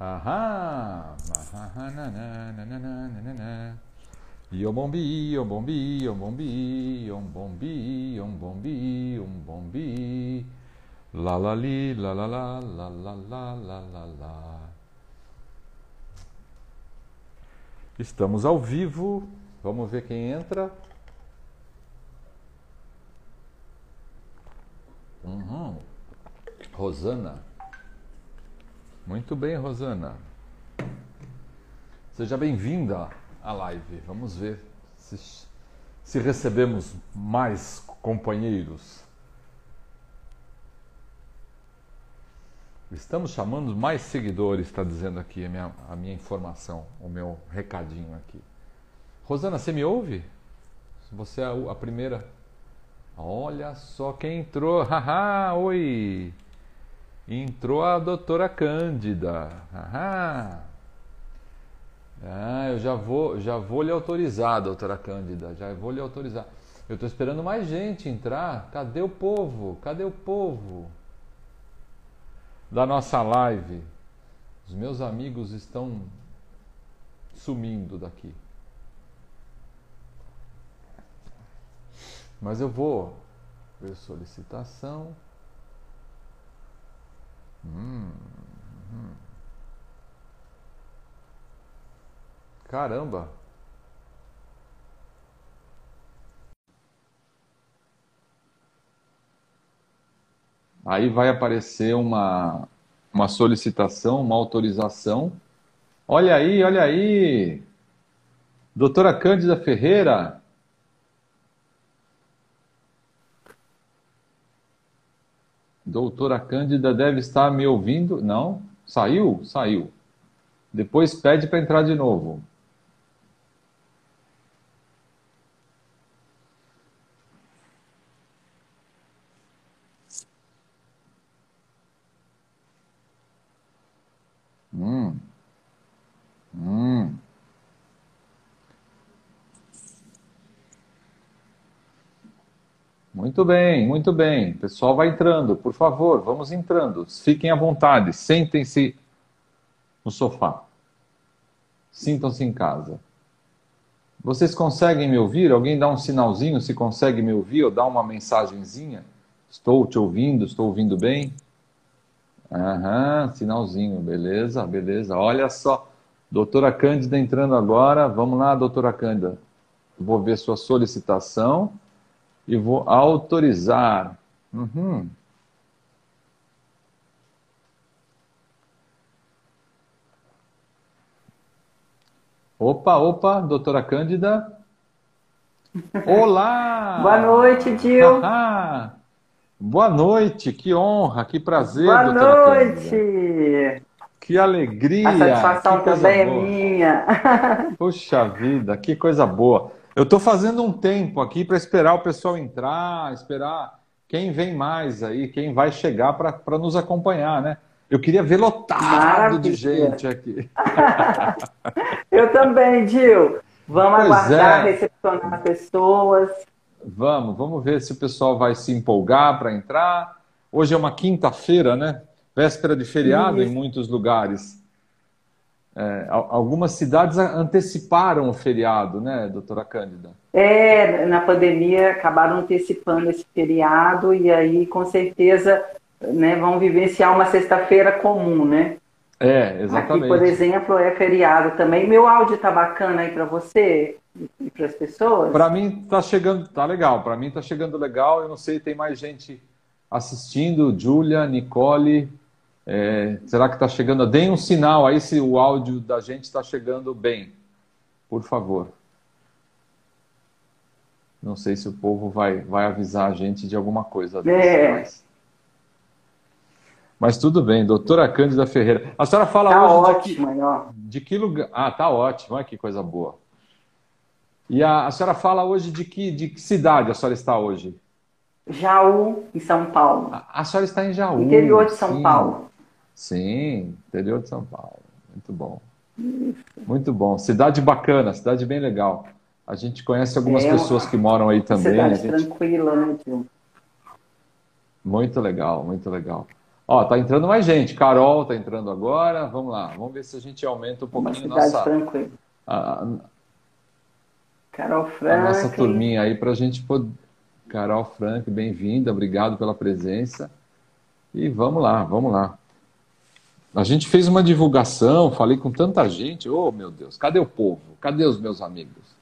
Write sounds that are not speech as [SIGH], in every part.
Ahá. Ahá, nananana. Yombombi, yombombi, yombombi, yombombi, yombombi, yombombi. La la li, la la la, la la la, la la la. Estamos ao vivo. Vamos ver quem entra. Uhum. Rosana. Muito bem, Rosana. Seja bem-vinda à live. Vamos ver se, se recebemos mais companheiros. Estamos chamando mais seguidores, está dizendo aqui a minha, a minha informação, o meu recadinho aqui. Rosana, você me ouve? Você é a, a primeira. Olha só quem entrou. [LAUGHS] Haha, oi! Entrou a doutora Cândida. Haha. Ah, eu já vou, já vou lhe autorizar, doutora Cândida. Já vou lhe autorizar. Eu estou esperando mais gente entrar. Cadê o povo? Cadê o povo? Da nossa live. Os meus amigos estão sumindo daqui. Mas eu vou ver solicitação. Caramba! Aí vai aparecer uma, uma solicitação, uma autorização. Olha aí, olha aí! Doutora Cândida Ferreira. Doutora Cândida deve estar me ouvindo. Não? Saiu? Saiu. Depois pede para entrar de novo. Hum. Hum. Muito bem, muito bem. O pessoal vai entrando, por favor, vamos entrando. Fiquem à vontade, sentem-se no sofá. Sintam-se em casa. Vocês conseguem me ouvir? Alguém dá um sinalzinho se consegue me ouvir ou dá uma mensagenzinha? Estou te ouvindo, estou ouvindo bem? Aham, sinalzinho, beleza, beleza. Olha só, doutora Cândida entrando agora. Vamos lá, doutora Cândida. Vou ver sua solicitação e vou autorizar. Uhum. Opa, opa, doutora Cândida. Olá! [LAUGHS] Boa noite, Gil. Boa noite, que honra, que prazer, Boa noite. Cândida. Que alegria. A satisfação também é boa. minha. [LAUGHS] Puxa vida, que coisa boa. Eu estou fazendo um tempo aqui para esperar o pessoal entrar, esperar quem vem mais aí, quem vai chegar para nos acompanhar, né? Eu queria ver lotado Maravilha. de gente aqui. [LAUGHS] Eu também, Gil. Vamos Pois aguardar é. recepcionar as pessoas. Vamos, vamos ver se o pessoal vai se empolgar para entrar. Hoje é uma quinta-feira, né? Véspera de feriado em Isso. muitos lugares. É, al- algumas cidades anteciparam o feriado, né, doutora Cândida? É, na pandemia acabaram antecipando esse feriado e aí com certeza né, vão vivenciar uma sexta-feira comum, né? É, Aqui, exatamente. por exemplo, é feriado também. Meu áudio tá bacana aí para você e para as pessoas? Para mim tá chegando, tá legal. Para mim tá chegando legal. Eu não sei, tem mais gente assistindo. Júlia, Nicole. É, será que tá chegando? Deem um sinal aí se o áudio da gente está chegando bem, por favor. Não sei se o povo vai, vai avisar a gente de alguma coisa. É. mas... mas tudo bem, doutora Cândida Ferreira. A senhora fala Tá hoje de que, ótimo, aí, ó. de que lugar? Ah, tá ótimo, olha que coisa boa. E a, a senhora fala hoje de que, de que cidade a senhora está hoje? Jaú, em São Paulo. A, a senhora está em Jaú. Interior de São sim. Paulo. Sim, interior de São Paulo. Muito bom. Muito bom. Cidade bacana, cidade bem legal. A gente conhece algumas É, pessoas que moram aí também. a Cidade gente- tranquila, né, Gil? Muito legal, muito legal. Ó, tá entrando mais gente. Carol tá entrando agora. Vamos lá. Vamos ver se a gente aumenta um pouquinho Uma cidade nossa. tranquila. A, Carol a Frank. nossa turminha aí para a gente poder. Carol Frank, bem-vinda, obrigado pela presença. E vamos lá, vamos lá. A gente fez uma divulgação, falei com tanta gente. Oh, meu Deus, cadê o povo? Cadê os meus amigos?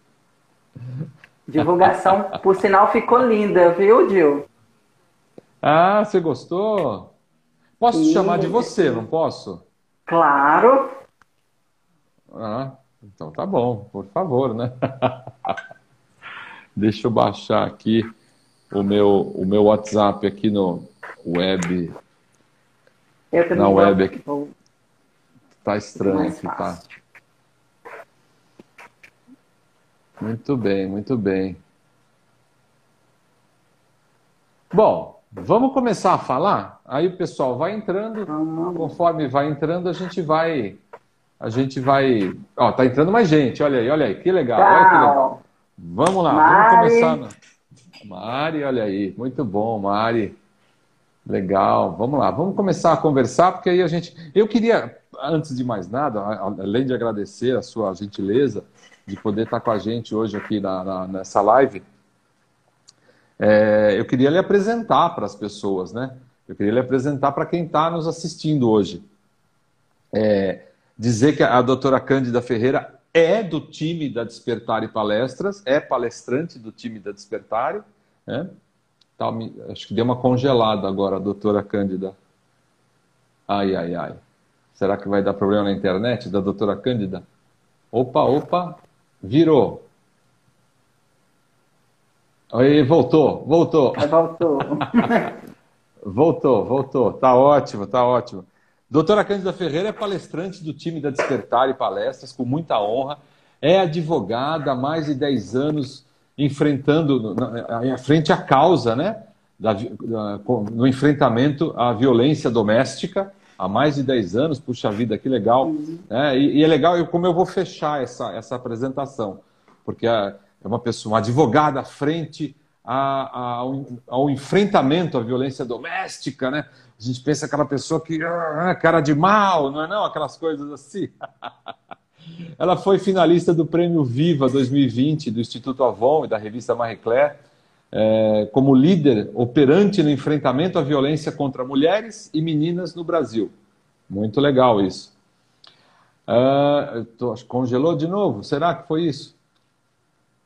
Divulgação, por sinal, ficou linda, viu, Gil? Ah, você gostou? Posso te Sim. chamar de você, não posso? Claro. Ah, então tá bom, por favor, né? [LAUGHS] Deixa eu baixar aqui o meu, o meu WhatsApp aqui no web. Eu também Na web aqui. vou- Tá estranho aqui, tá? Muito bem, muito bem. Bom, vamos começar a falar? Aí o pessoal vai entrando, conforme vai entrando, a gente vai. A gente vai. Ó, tá entrando mais gente, olha aí, olha aí, que legal, olha que legal. Vamos lá, Mari. vamos começar. Mari, olha aí, muito bom, Mari. Legal, vamos lá, vamos começar a conversar, porque aí a gente. Eu queria, antes de mais nada, além de agradecer a sua gentileza de poder estar com a gente hoje aqui na, na- nessa live, é, eu queria lhe apresentar para as pessoas, né? Eu queria lhe apresentar para quem está nos assistindo hoje. É, dizer que a doutora Cândida Ferreira é do time da Despertare Palestras, é palestrante do time da Despertare. Né? Tá, acho que deu uma congelada agora, doutora Cândida. Ai, ai, ai. Será que vai dar problema na internet da doutora Cândida? Opa, opa, virou. Aí, voltou, voltou. Voltou. [LAUGHS] Voltou, voltou. Tá ótimo, tá ótimo. Doutora Cândida Ferreira é palestrante do time da Despertar e Palestras, com muita honra. É advogada há mais de 10 anos, enfrentando, em frente à causa, né? Da, da- no enfrentamento à violência doméstica, há mais de 10 anos. Puxa vida, que legal. né? E, e é legal eu- como eu vou fechar essa, essa apresentação, porque é é uma pessoa, uma advogada à frente a- a- ao, ao enfrentamento à violência doméstica, né? A gente pensa aquela pessoa que ah, cara de mal, não é não? Aquelas coisas assim. [LAUGHS] Ela foi finalista do Prêmio Viva 2020 do Instituto Avon e da revista Marie Claire, eh, como líder operante no enfrentamento à violência contra mulheres e meninas no Brasil. Muito legal isso. Ah, tô- congelou de novo? Será que foi isso?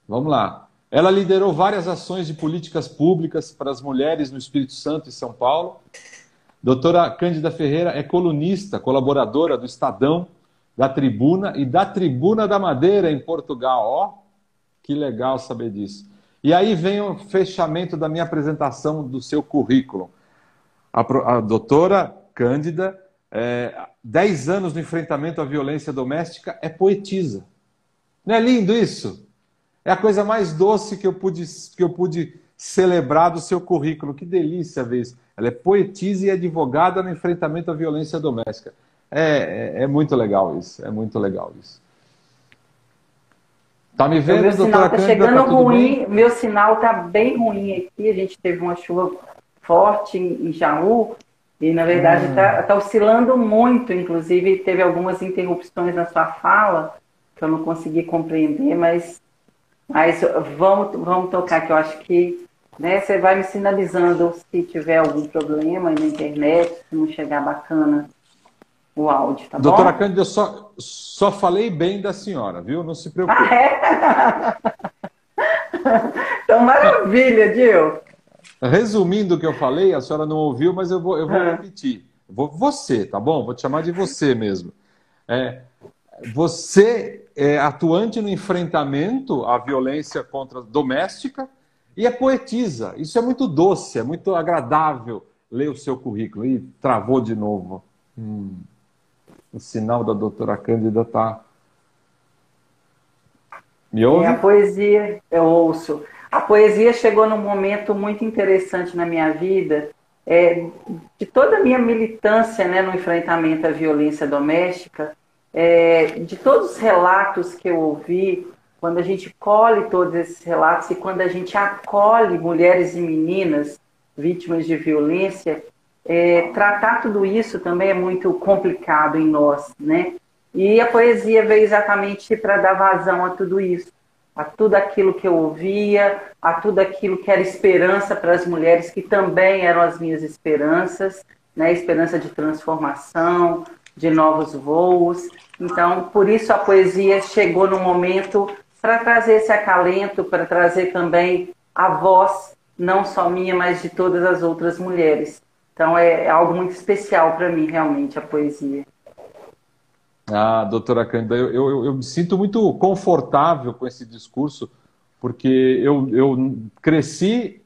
Vamos lá. Ela liderou várias ações de políticas públicas para as mulheres no Espírito Santo e São Paulo. Doutora Cândida Ferreira é colunista, colaboradora do Estadão, da Tribuna e da Tribuna da Madeira em Portugal. Ó, que legal saber disso. E aí vem o fechamento da minha apresentação do seu currículo. A, a doutora Cândida, é, 10 anos no enfrentamento à violência doméstica, é poetisa. Não é lindo isso? É a coisa mais doce que eu pude, que eu pude celebrar do seu currículo. Que delícia ver isso. Ela é poetisa e advogada no enfrentamento à violência doméstica. É, é, é muito legal isso. É muito legal isso. Tá me vendo, meu sinal Cândida? chegando Tá ruim, bem? meu sinal está bem ruim aqui. A gente teve uma chuva forte em em Jaú e, na verdade, Ah. está oscilando muito. Inclusive, teve algumas interrupções na sua fala que eu não consegui compreender, mas, mas vamos, vamos tocar, que eu acho que né, você vai me sinalizando se tiver algum problema na internet, se não chegar bacana o áudio, tá Doutora bom? Cândida, eu só, só falei bem da senhora, viu? Não se preocupe. Ah, é? [LAUGHS] então, maravilha, Gil. Resumindo o que eu falei, a senhora não ouviu, mas eu vou, eu vou Ah. repetir. Vou, você, tá bom? Vou te chamar de você mesmo. É, você é atuante no enfrentamento à violência contra doméstica e é poetisa. Isso é muito doce, é muito agradável ler o seu currículo. E travou de novo. Hum, o sinal da doutora Cândida tá. Me ouve? É, a poesia, eu ouço. A poesia chegou num momento muito interessante na minha vida, é, de toda a minha militância né, no enfrentamento à violência doméstica, é, de todos os relatos que eu ouvi, quando a gente colhe todos esses relatos e quando a gente acolhe mulheres e meninas vítimas de violência, é, tratar tudo isso também é muito complicado em nós, né? E a poesia veio exatamente para dar vazão a tudo isso, a tudo aquilo que eu ouvia, a tudo aquilo que era esperança para as mulheres, que também eram as minhas esperanças, né? Esperança de transformação, de novos voos. Então, por isso a poesia chegou no momento para trazer esse acalento, para trazer também a voz, não só minha, mas de todas as outras mulheres. Então, é, é algo muito especial para mim, realmente, a poesia. Ah, doutora Cândida, eu, eu, eu, me sinto muito confortável com esse discurso, porque eu, eu cresci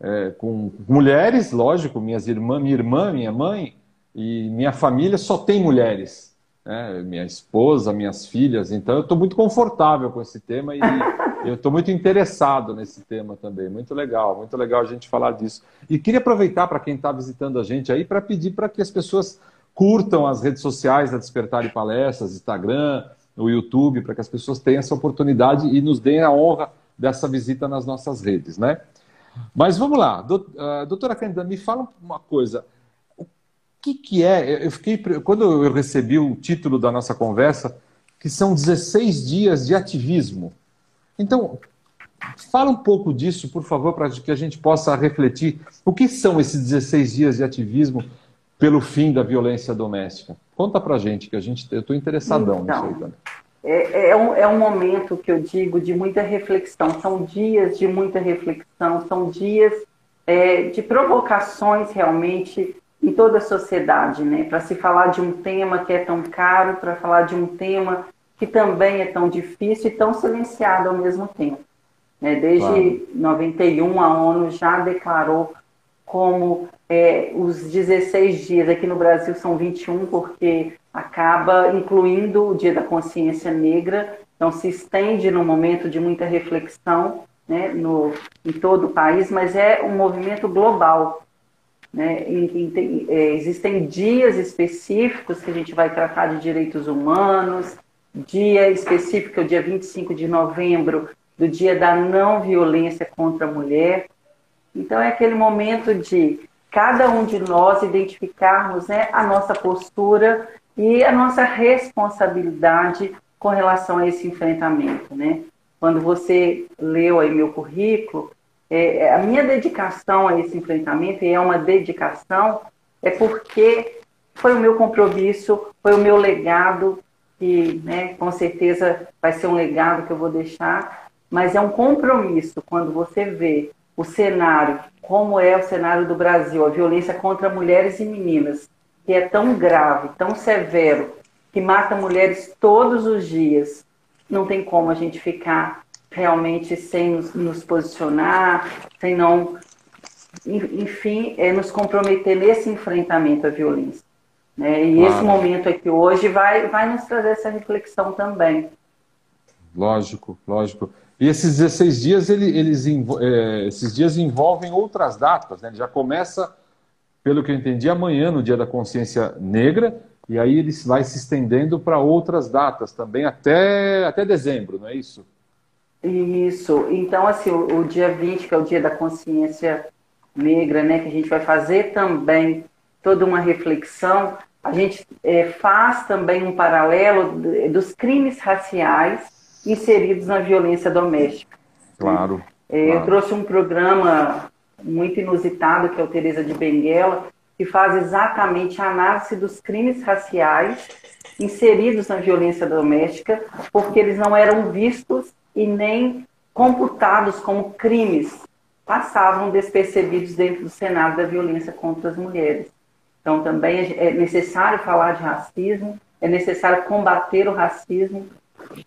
é, com mulheres, lógico, minhas irmãs, minha irmã, minha mãe, e minha família só tem mulheres. Né? Minha esposa, minhas filhas, então eu estou muito confortável com esse tema e [LAUGHS] eu estou muito interessado nesse tema também. Muito legal, muito legal a gente falar disso. E queria aproveitar para quem está visitando a gente aí para pedir para que as pessoas curtam as redes sociais da Despertar e Palestras, Instagram, o YouTube, para que as pessoas tenham essa oportunidade e nos deem a honra dessa visita nas nossas redes, né? Mas vamos lá, ah, doutora Cândida, me fala uma coisa. O que, que é? Eu fiquei quando eu recebi o título da nossa conversa, que são 16 dias de ativismo. Então, fala um pouco disso, por favor, para que a gente possa refletir. O que são esses 16 dias de ativismo? pelo fim da violência doméstica. Conta pra gente, que a gente, eu estou interessadão então, nisso aí também. É, é, um, é um momento que eu digo de muita reflexão, são dias de muita reflexão, são dias é, de provocações realmente em toda a sociedade, né? Para se falar de um tema que é tão caro, para falar de um tema que também é tão difícil e tão silenciado ao mesmo tempo. Né? Desde claro. 91, a ONU já declarou como é, os 16 dias, aqui no Brasil são 21, porque acaba incluindo o Dia da Consciência Negra, então se estende num momento de muita reflexão né, no, em todo o país, mas é um movimento global. Né, em que tem, é, existem dias específicos que a gente vai tratar de direitos humanos, dia específico, é o dia 25 de novembro, do dia da não violência contra a mulher. Então é aquele momento de cada um de nós identificarmos né, a nossa postura e a nossa responsabilidade com relação a esse enfrentamento, né? Quando você leu aí meu currículo, é, é, a minha dedicação a esse enfrentamento, e é uma dedicação, é porque foi o meu compromisso, foi o meu legado, que né, com certeza vai ser um legado que eu vou deixar, mas é um compromisso quando você vê o cenário, como é o cenário do Brasil, a violência contra mulheres e meninas, que é tão grave, tão severo, que mata mulheres todos os dias, não tem como a gente ficar realmente sem nos, nos posicionar, sem não, enfim, é, nos comprometer nesse enfrentamento à violência. Né? E claro. esse momento aqui hoje vai, vai nos trazer essa reflexão também. Lógico, lógico. E esses 16 dias, ele, eles, é, esses dias envolvem outras datas, né? Ele já começa, pelo que eu entendi, amanhã, no Dia da Consciência Negra, e aí ele vai se estendendo para outras datas também, até, até dezembro, não é isso? Isso. Então, assim, o, o dia 20, que é o Dia da Consciência Negra, né? Que a gente vai fazer também toda uma reflexão. A gente é, faz também um paralelo dos crimes raciais inseridos na violência doméstica. Claro. É, claro. Eu trouxe um programa muito inusitado, que é o Teresa de Benguela, que faz exatamente a análise dos crimes raciais inseridos na violência doméstica, porque eles não eram vistos e nem computados como crimes, passavam despercebidos dentro do cenário da violência contra as mulheres. Então, também é necessário falar de racismo, é necessário combater o racismo,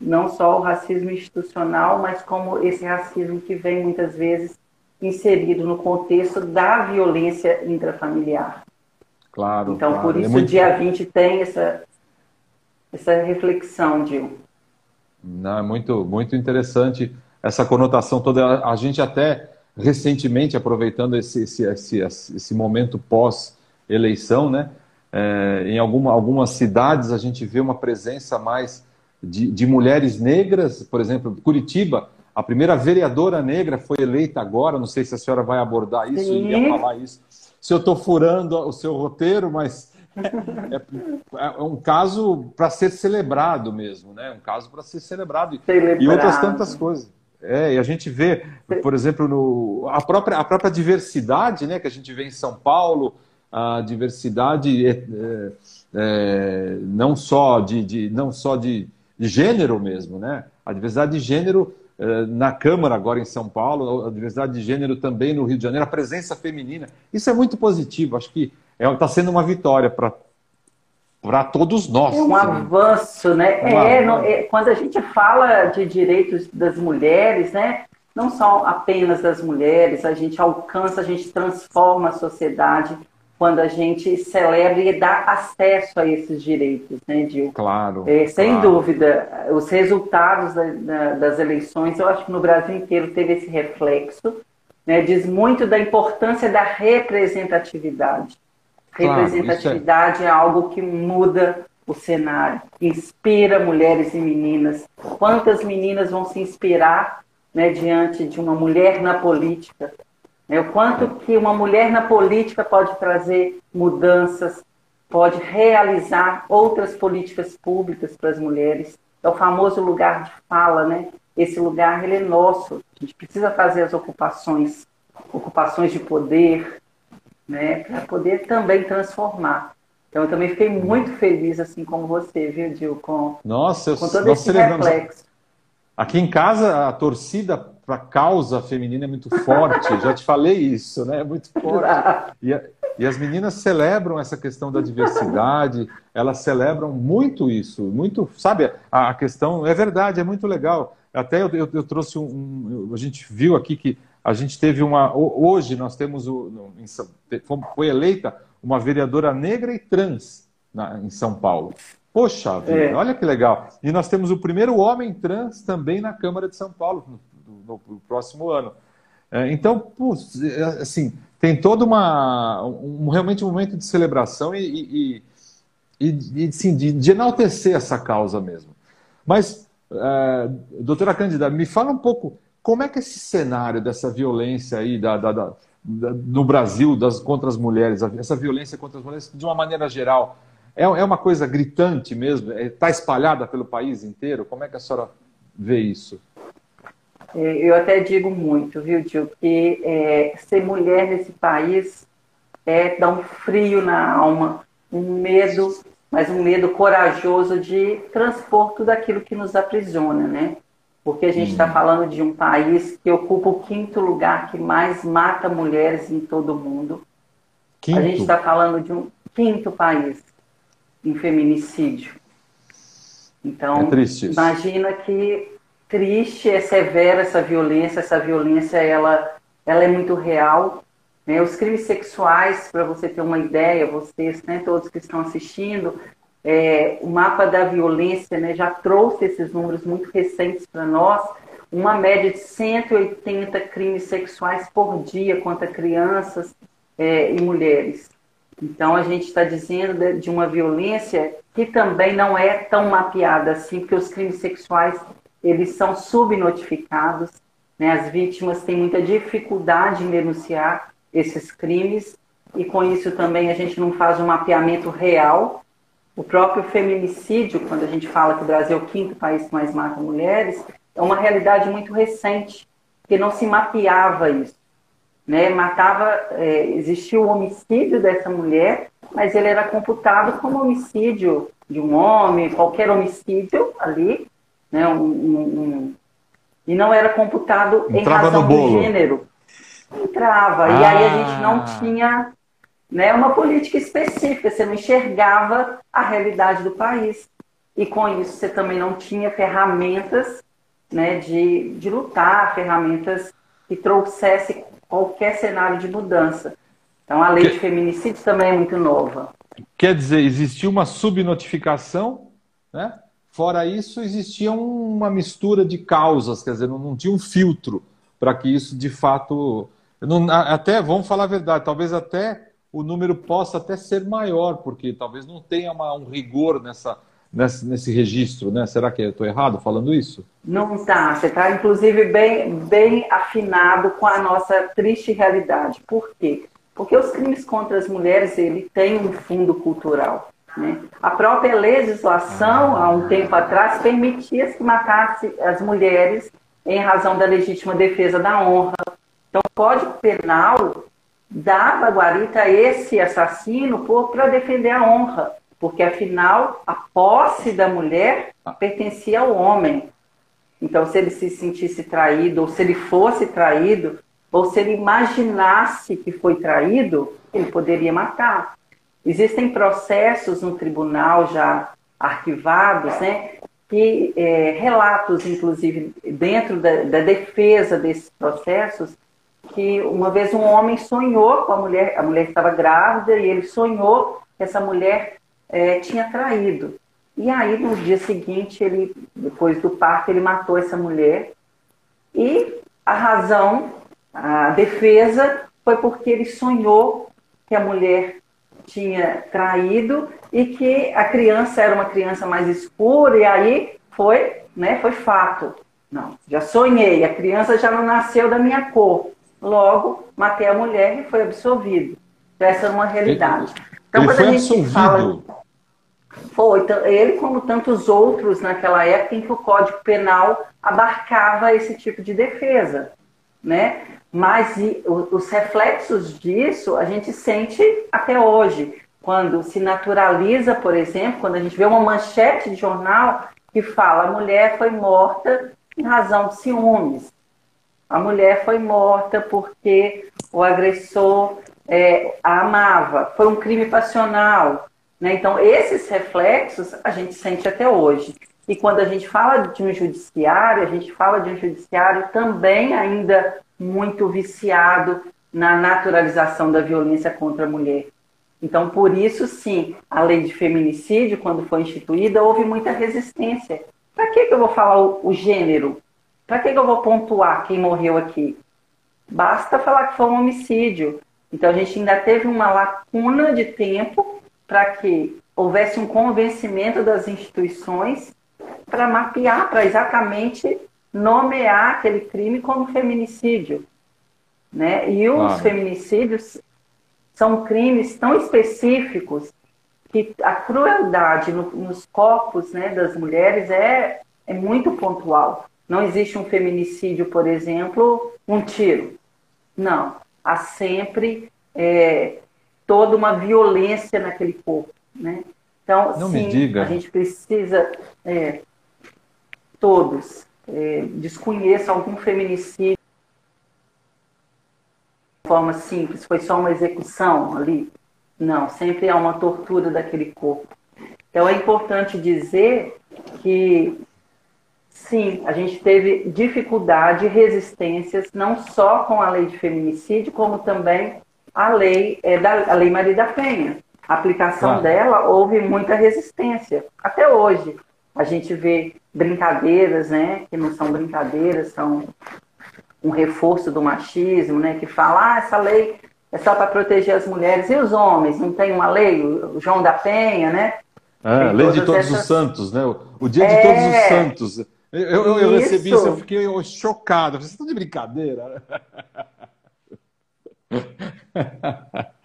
não só o racismo institucional, mas como esse racismo que vem muitas vezes inserido no contexto da violência intrafamiliar. Claro. Então, claro. por isso, é muito... o dia 20 tem essa, essa reflexão, Dil. Não, é muito, muito interessante essa conotação toda. A gente até recentemente, aproveitando esse, esse, esse, esse momento pós-eleição, né? É, em alguma, algumas cidades a gente vê uma presença mais de, de mulheres negras, por exemplo, Curitiba, a primeira vereadora negra foi eleita agora, não sei se a senhora vai abordar isso, Sim. ia falar isso. se eu estou furando o seu roteiro, mas é, é um caso para ser celebrado mesmo, né? Um caso para ser celebrado. celebrado. E outras tantas coisas. É, e a gente vê, por exemplo, no, a, própria, a própria diversidade né, que a gente vê em São Paulo, a diversidade é, é, é não só, de, de, não só de, gênero mesmo, né? A diversidade de gênero é, na Câmara agora em São Paulo, a diversidade de gênero também no Rio de Janeiro, a presença feminina. Isso é muito positivo, acho que está é, sendo uma vitória para para todos nós. É um avanço, né? Um é, avanço. é, quando a gente fala de direitos das mulheres, né? Não são apenas das mulheres, a gente alcança, a gente transforma a sociedade quando a gente celebra e dá acesso a esses direitos, né, Dil? Claro. É, sem claro. dúvida, os resultados da, da, das eleições, eu acho que no Brasil inteiro teve esse reflexo, né, diz muito da importância da representatividade. Claro, Representatividade é... é algo que muda o cenário, inspira mulheres e meninas. Quantas meninas vão se inspirar né, diante de uma mulher na política? Né? O quanto que uma mulher na política pode trazer mudanças, pode realizar outras políticas públicas para as mulheres. É o famoso lugar de fala, né? Esse lugar ele é nosso. A gente precisa fazer as ocupações, ocupações de poder, né, para poder também transformar. Então, eu também fiquei muito feliz, assim como você, viu, Dil, com, Nossa, com todo esse reflexo. Aqui em casa, a torcida para a causa feminina é muito forte, já te falei isso, né? É muito forte. E, e, as meninas celebram essa questão da diversidade, elas celebram muito isso, muito, sabe? A, a questão, é verdade, é muito legal. Até eu, eu, eu trouxe um, um, A gente viu aqui que a gente teve uma. Hoje nós temos. O, foi eleita uma vereadora negra e trans na, em São Paulo. Poxa vida, é. olha que legal. E nós temos o primeiro homem trans também na Câmara de São Paulo no, próximo ano. É, então, putz, é, assim, tem todo uma, um, realmente um momento de celebração e, e, e, e de, de, enaltecer essa causa mesmo. Mas, é, doutora Cândida, me fala um pouco como é que esse cenário dessa violência aí da, da, da, no Brasil das, contra as mulheres, essa violência contra as mulheres, de uma maneira geral, é, é uma coisa gritante mesmo? Está é, espalhada pelo país inteiro? Como é que a senhora vê isso? É, eu até digo muito, viu, Gil, que é, ser mulher nesse país é dar um frio na alma, um medo, mas um medo corajoso de transpor tudo aquilo que nos aprisiona, né? porque a gente está hum. falando de um país que ocupa o quinto lugar que mais mata mulheres em todo o mundo. Quinto? A gente está falando de um quinto país em feminicídio. Então, é imagina que triste, é severa essa violência, essa violência ela, ela é muito real. Né? Os crimes sexuais, para você ter uma ideia, vocês, né, todos que estão assistindo, é, o mapa da violência né, já trouxe esses números muito recentes para nós, uma média de 180 crimes sexuais por dia contra crianças é, e mulheres. Então, a gente está dizendo de, uma violência que também não é tão mapeada assim, porque os crimes sexuais eles são subnotificados, né? as vítimas têm muita dificuldade em denunciar esses crimes, e com isso também a gente não faz um mapeamento real o próprio feminicídio, quando a gente fala que o Brasil é o quinto país que mais mata mulheres, é uma realidade muito recente, que não se mapeava isso. Né? Matava, é, existia o homicídio dessa mulher, mas ele era computado como homicídio de um homem, qualquer homicídio ali, né? Um, um, e não era computado Entrava em razão do gênero. Entrava. Ah. E aí a gente não ah. tinha né, uma política específica, você não enxergava a realidade do país. E com isso você também não tinha ferramentas né, de, de lutar, ferramentas que trouxesse qualquer cenário de mudança. Então a lei de feminicídio também é muito nova. Quer dizer, existia uma subnotificação, né? Fora isso, existia uma mistura de causas, quer dizer, não, não tinha um filtro para que isso de fato. Não, até, vamos falar a verdade, talvez até o número possa até ser maior, porque talvez não tenha uma, um rigor nessa, nesse, nesse registro, né? Será que eu estou errado falando isso? Não está. Você está, inclusive, bem, bem afinado com a nossa triste realidade. Por quê? Porque os crimes contra as mulheres, ele tem um fundo cultural. Né? A própria legislação, há um tempo atrás, permitia que matasse as mulheres em razão da legítima defesa da honra. Então, o Código Penal dava guarita a esse assassino para defender a honra, porque afinal a posse da mulher pertencia ao homem. Então, se ele se sentisse traído, ou se ele fosse traído, ou se ele imaginasse que foi traído, ele poderia matar. Existem processos no tribunal já arquivados, né, que é, relatos, inclusive, dentro da, da, defesa desses processos, que uma vez um homem sonhou com a mulher, a mulher estava grávida e ele sonhou que essa mulher é, tinha traído. E aí, no dia seguinte, ele, depois do parto, ele matou essa mulher. E a razão, a defesa, foi porque ele sonhou que a mulher tinha traído e que a criança era uma criança mais escura, e aí foi, né, foi fato. Não, já sonhei, a criança já não nasceu da minha cor. Logo, matei a mulher e foi absolvido. Então, essa é uma realidade. Então, ele quando a gente absolvido. fala. Foi, então, ele, como tantos outros naquela época em que o Código Penal abarcava esse tipo de defesa. Né? Mas e, os reflexos disso a gente sente até hoje. Quando se naturaliza, por exemplo, quando a gente vê uma manchete de jornal que fala a mulher foi morta em razão de ciúmes. A mulher foi morta porque o agressor é, a amava. Foi um crime passional. Né? Então, esses reflexos a gente sente até hoje. E quando a gente fala de um judiciário, a gente fala de um judiciário também ainda muito viciado na naturalização da violência contra a mulher. Então, por isso, sim, a lei de feminicídio, quando foi instituída, houve muita resistência. Para que, que eu vou falar o, o gênero? Para que, que eu vou pontuar quem morreu aqui? Basta falar que foi um homicídio. Então, a gente ainda teve uma lacuna de tempo para que houvesse um convencimento das instituições para mapear, para exatamente nomear aquele crime como feminicídio. Né? E os claro. feminicídios são crimes tão específicos que a crueldade no, nos corpos né, das mulheres é, é muito pontual. Não existe um feminicídio, por exemplo, um tiro. Não. Há sempre é, toda uma violência naquele corpo. Né? Então, Não sim, a gente precisa. É, todos é, desconheça algum feminicídio de forma simples, foi só uma execução ali. Não, sempre há uma tortura daquele corpo. Então é importante dizer que sim, a gente teve dificuldade e resistências não só com a lei de feminicídio, como também a lei é, da a lei Maria da Penha. A aplicação dela houve muita resistência até hoje. A gente vê brincadeiras, né, que não são brincadeiras, são um reforço do machismo, né, que fala, ah, essa lei é só para proteger as mulheres e os homens, não tem uma lei, o João da Penha, né? É, a lei de todos essas... os santos, né? O dia de é... todos os santos. Eu, eu, eu recebi isso, eu fiquei chocado. Vocês estão de brincadeira? [LAUGHS]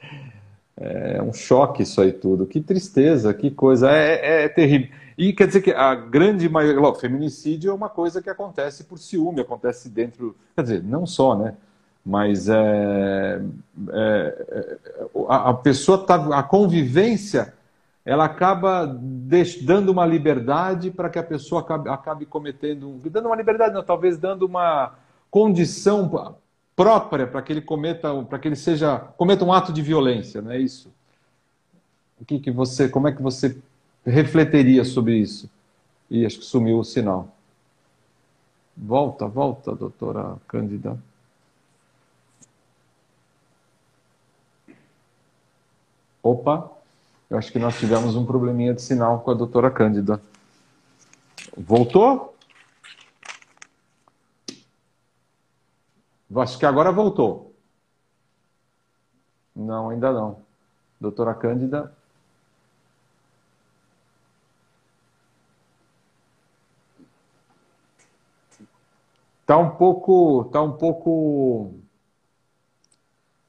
É um choque isso aí tudo. Que tristeza, que coisa. É, é terrível. E quer dizer que a grande maioria. Logo, feminicídio é uma coisa que acontece por ciúme, acontece dentro. Quer dizer, não só, né? Mas é, é, é a, a, pessoa tá. A convivência ela acaba dando uma liberdade para que a pessoa acabe, acabe cometendo. Dando uma liberdade, não, talvez dando uma condição própria para que ele cometa, para que ele seja cometa um ato de violência, não é isso? O que, que você, como é que você refletiria sobre isso. E acho que sumiu o sinal. Volta, volta, doutora Cândida. Opa, eu acho que nós tivemos um probleminha de sinal com a doutora Cândida. Voltou? Acho que agora voltou. Não, ainda não. Doutora Cândida, Tá um pouco, tá um pouco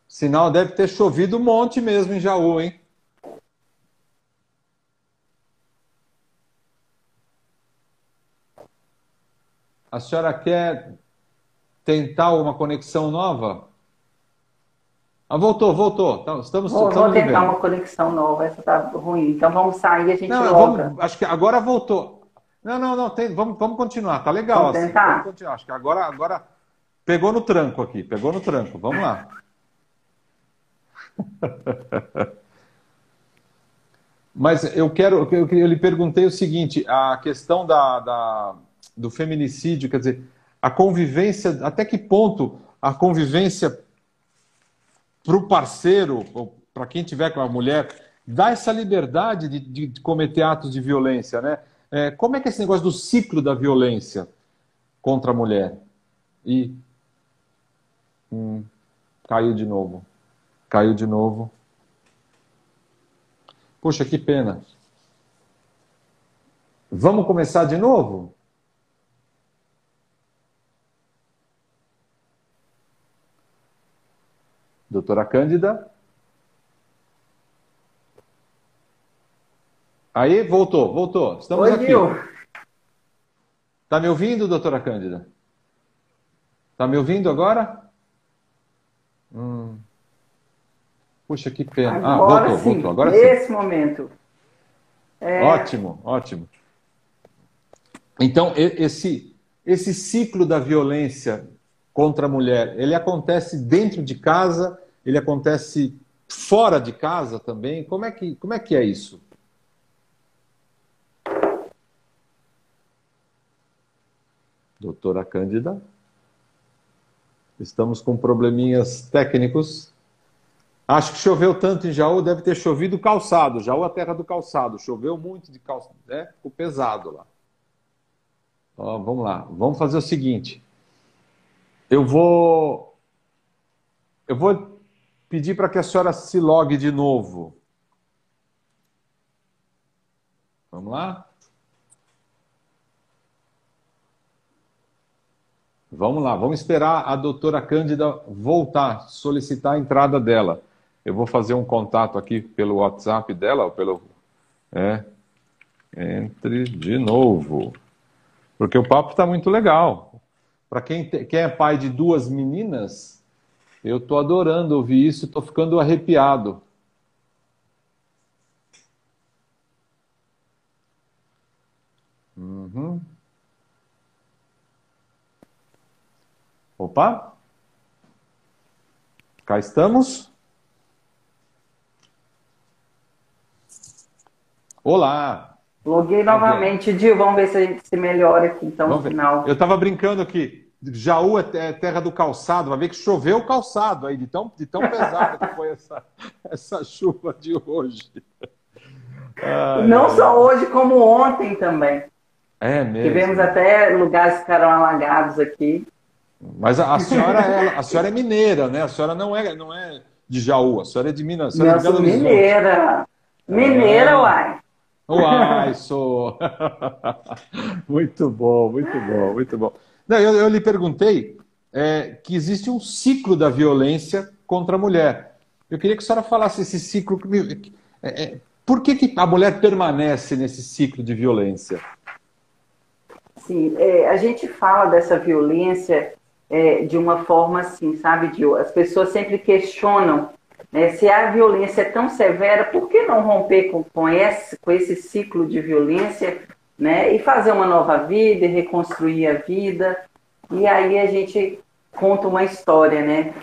Sinal deve ter chovido um monte mesmo em Jaú, hein? A senhora quer tentar uma conexão nova? Ah, voltou, voltou. Tá, estamos, vou, estamos vou tentar uma conexão nova, essa tá ruim. Então vamos sair, a gente não, vamos, acho que agora voltou. Não, não, não, tem, vamos, vamos continuar, tá legal. Vamos assim, tentar? Vamos continuar. Acho que agora, agora pegou no tranco aqui, pegou no tranco. Vamos lá. [LAUGHS] Mas eu quero, eu, eu lhe perguntei o seguinte: a questão da, da do feminicídio, quer dizer, a convivência, até que ponto a convivência para o parceiro, para quem tiver com a mulher, dá essa liberdade de, de cometer atos de violência, né? É, como é que é esse negócio do ciclo da violência contra a mulher? E hum, caiu de novo, caiu de novo. Poxa, que pena. Vamos começar de novo? Doutora Cândida? Aí, voltou, voltou. Estamos Oi, aqui. Está me ouvindo, doutora Cândida? Está me ouvindo agora? Hum. Puxa, que pena. Ah, agora ah, voltou, sim. voltou. Agora Nesse sim. momento. É... Ótimo, ótimo. Então, esse, esse ciclo da violência contra a mulher, ele acontece dentro de casa, ele acontece fora de casa também? Como é que, como é, que é isso? Doutora Cândida? Estamos com probleminhas técnicos. Acho que choveu tanto em Jaú, deve ter chovido calçado. Jaú é a terra do calçado. Choveu muito de calçado, né? Ficou pesado lá. Ó, vamos lá. Vamos fazer o seguinte. Eu vou. Eu vou pedir para que a senhora se logue de novo. Vamos lá? Vamos lá, vamos esperar a doutora Cândida voltar, solicitar a entrada dela. Eu vou fazer um contato aqui pelo WhatsApp dela, ou pelo. É, entre de novo. Porque o papo está muito legal. Para quem, quem é pai de duas meninas, eu estou adorando ouvir isso, estou ficando arrepiado. Uhum. Opa! Cá estamos. Olá! Loguei novamente, Dil. Vamos ver se a gente se melhora aqui então no final. Eu estava brincando aqui. Jaú é, é terra do calçado, vai ver que choveu o calçado aí, de tão, de tão [LAUGHS] pesado que foi essa, essa chuva de hoje. Ai, Não ai. só hoje, como ontem também. É mesmo. Tivemos até lugares que ficaram alagados aqui. Mas a, a [LAUGHS] senhora é, a senhora é mineira, né? A senhora não é, não é de Jaú, a senhora é de Minas. A senhora é de mineira. Mineira, é. uai. Uai, sou. [LAUGHS] muito bom, muito bom, muito bom. Não, eu, eu lhe perguntei é, que existe um ciclo da violência contra a mulher. Eu queria que a senhora falasse esse ciclo. É, é, por que, que a mulher permanece nesse ciclo de violência? Sim, é, a gente fala dessa violência é, de uma forma assim, sabe, As pessoas sempre questionam né? Se a violência é tão severa, por que não romper com, com, esse, com esse ciclo de violência né? e fazer uma nova vida e reconstruir a vida? E aí a gente conta uma história, né?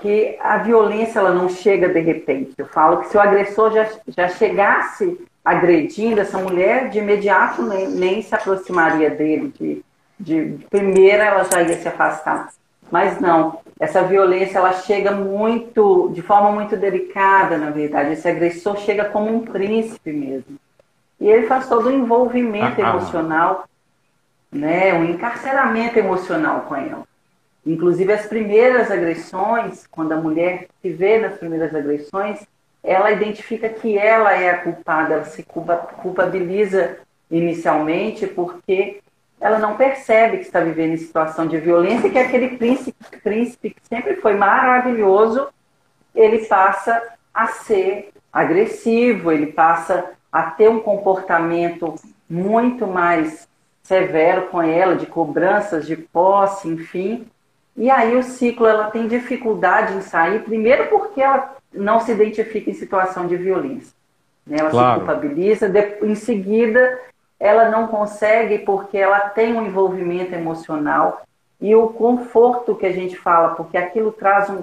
Que a violência ela não chega de repente. Eu falo que se o agressor já, já chegasse agredindo essa mulher, de imediato nem, nem se aproximaria dele. De, de, primeira ela já ia se afastar. Mas não, essa violência ela chega muito, de forma muito delicada, na verdade. Esse agressor chega como um príncipe mesmo. E ele faz todo o um envolvimento ah, ah. emocional, né, um encarceramento emocional com ela. Inclusive as primeiras agressões, quando a mulher se vê nas primeiras agressões, ela identifica que ela é a culpada, ela se culpabiliza inicialmente porque ela não percebe que está vivendo em situação de violência, que aquele príncipe, príncipe que sempre foi maravilhoso, ele passa a ser agressivo, ele passa a ter um comportamento muito mais severo com ela, de cobranças de posse, enfim. E aí o ciclo ela tem dificuldade em sair, primeiro porque ela não se identifica em situação de violência. Né? Ela claro. se culpabiliza, em seguida ela não consegue porque ela tem um envolvimento emocional e o conforto que a gente fala, porque aquilo traz um,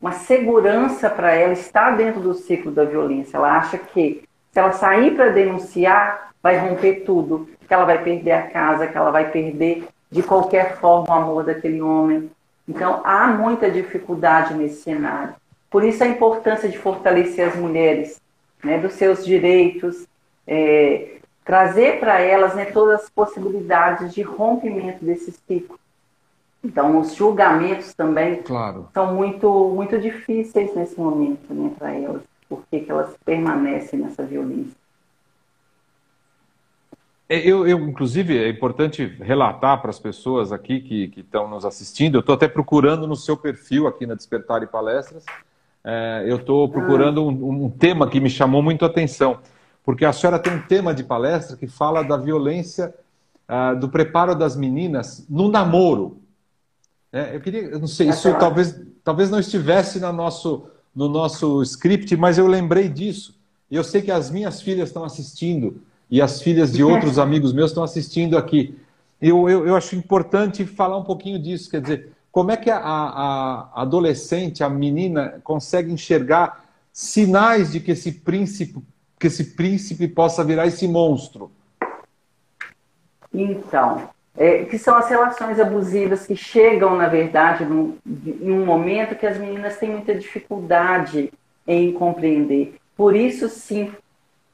uma segurança para ela estar dentro do ciclo da violência. Ela acha que se ela sair para denunciar, vai romper tudo, que ela vai perder a casa, que ela vai perder de qualquer forma o amor daquele homem. Então há muita dificuldade nesse cenário. Por isso a importância de fortalecer as mulheres, né, dos seus direitos, é, trazer para elas né, todas as possibilidades de rompimento desse ciclo. Então, os julgamentos também claro. são muito, muito difíceis nesse momento né, para elas, porque que elas permanecem nessa violência. É, eu, eu, inclusive, é importante relatar para as pessoas aqui que, que estão nos assistindo, eu estou até procurando no seu perfil aqui na Despertar e Palestras, é, eu estou procurando um, um, tema que me chamou muito a atenção, porque a senhora tem um tema de palestra que fala da violência, uh, do preparo das meninas no namoro. É, eu queria, eu não sei, isso talvez, talvez não estivesse no nosso, no nosso script, mas eu lembrei disso. Eu sei que as minhas filhas estão assistindo e as filhas de outros [LAUGHS] amigos meus estão assistindo aqui. Eu, eu, eu acho importante falar um pouquinho disso, quer dizer, como é que a, a, adolescente, a menina, consegue enxergar sinais de que esse príncipe, que esse príncipe possa virar esse monstro? Então, é, que são as relações abusivas que chegam, na verdade, num, em um momento que as meninas têm muita dificuldade em compreender. Por isso, sim,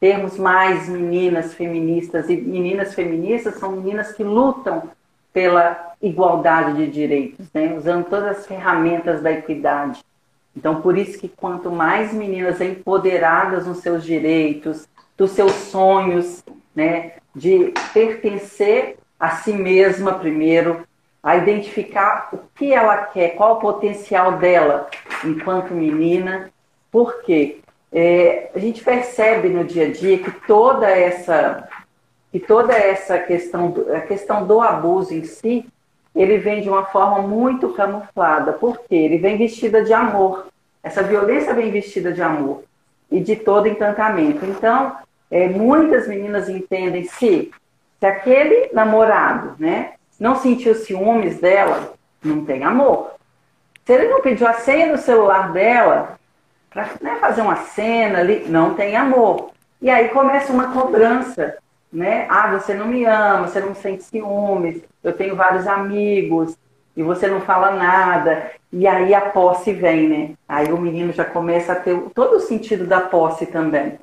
termos mais meninas feministas e meninas feministas são meninas que lutam pela igualdade de direitos, né? usando todas as ferramentas da equidade. Então, por isso que quanto mais meninas empoderadas nos seus direitos, dos seus sonhos, né, de pertencer a si mesma primeiro, a identificar o que ela quer, qual o potencial dela enquanto menina, porque é, a gente percebe no dia a dia que toda essa que toda essa questão, a questão do abuso em si, ele vem de uma forma muito camuflada. Por quê? Ele vem vestida de amor. Essa violência vem vestida de amor e de todo encantamento. Então, é, muitas meninas entendem se, se aquele namorado né, não sentiu ciúmes dela, não tem amor. Se ele não pediu a senha do celular dela para né, fazer uma cena ali, não tem amor. E aí começa uma cobrança né? Ah, você não me ama, você não sente ciúmes, eu tenho vários amigos e você não fala nada. E aí a posse vem, né? Aí o menino já começa a ter todo o sentido da posse também.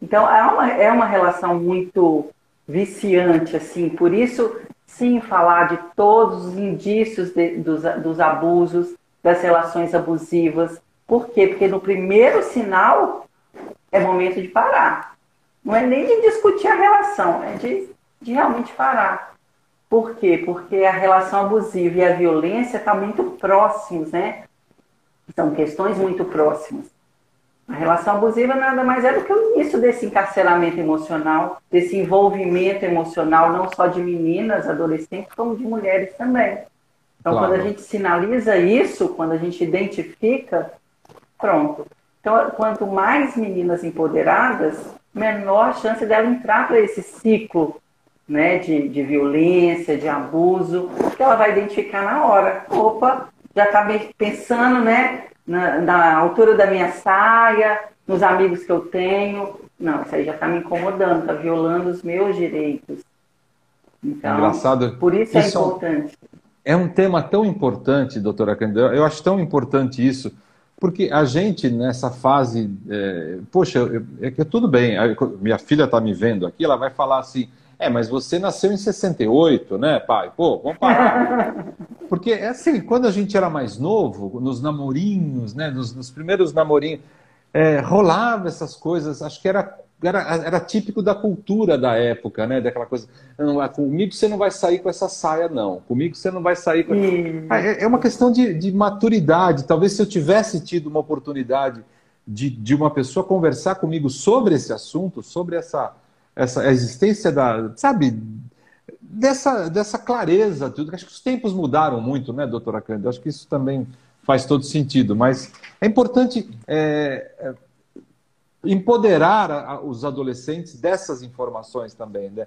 Então é uma, é uma relação muito viciante, assim. Por isso, sim, falar de todos os indícios de, dos, dos abusos, das relações abusivas. Por quê? Porque no primeiro sinal é momento de parar. Não é nem de discutir a relação, é de, de realmente parar. Por quê? Porque a relação abusiva e a violência estão tá muito próximos, né? São questões muito próximas. A relação abusiva nada mais é do que o início desse encarceramento emocional, desse envolvimento emocional, não só de meninas, adolescentes, como de mulheres também. Então, claro. quando a gente sinaliza isso, quando a gente identifica, pronto. Então, quanto mais meninas empoderadas, menor chance dela entrar para esse ciclo né, de, de violência, de abuso, que ela vai identificar na hora. Opa, já está pensando né, na, na, altura da minha saia, nos amigos que eu tenho. Não, isso aí já está me incomodando, está violando os meus direitos. Então, Engraçado. por isso, é isso é importante. É um tema tão importante, doutora Candela, eu acho tão importante isso, porque a gente, nessa fase, é, poxa, é que tudo bem, minha filha está me vendo aqui, ela vai falar assim, é, mas você nasceu em 68, né, pai? Pô, vamos parar. [LAUGHS] Porque, é assim, quando a gente era mais novo, nos namorinhos, né, nos, nos primeiros namorinhos, é, rolava essas coisas, acho que era, era, era típico da cultura da época, né? Daquela coisa, não, comigo você não vai sair com essa saia, não. Comigo você não vai sair com. Ah, é, é uma questão de, de maturidade. Talvez se eu tivesse tido uma oportunidade de, de uma pessoa conversar comigo sobre esse assunto, sobre essa, essa existência da, sabe, dessa, dessa clareza, tudo. Acho que os tempos mudaram muito, né, doutora Cândida? Acho que isso também faz todo sentido, mas é importante é, é, empoderar a, a, os adolescentes dessas informações também. Né?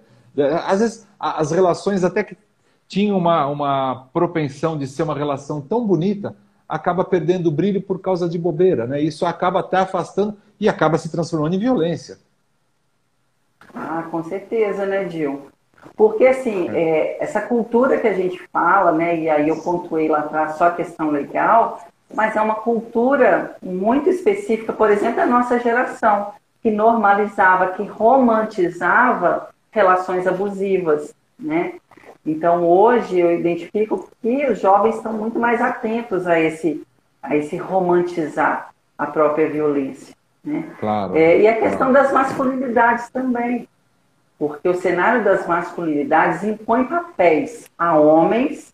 Às vezes, as relações até que tinham uma, uma propensão de ser uma relação tão bonita, acaba perdendo o brilho por causa de bobeira, né? Isso acaba até afastando e acaba se transformando em violência. Ah, com certeza, né, Dil? Porque, assim, é, essa cultura que a gente fala, né, e aí eu pontuei lá atrás só a questão legal, mas é uma cultura muito específica, por exemplo, da nossa geração, que normalizava, que romantizava relações abusivas, né? Então, hoje, eu identifico que os jovens estão muito mais atentos a esse, a esse romantizar a própria violência. Né? Claro, é, e a questão claro. das masculinidades também porque o cenário das masculinidades impõe papéis a homens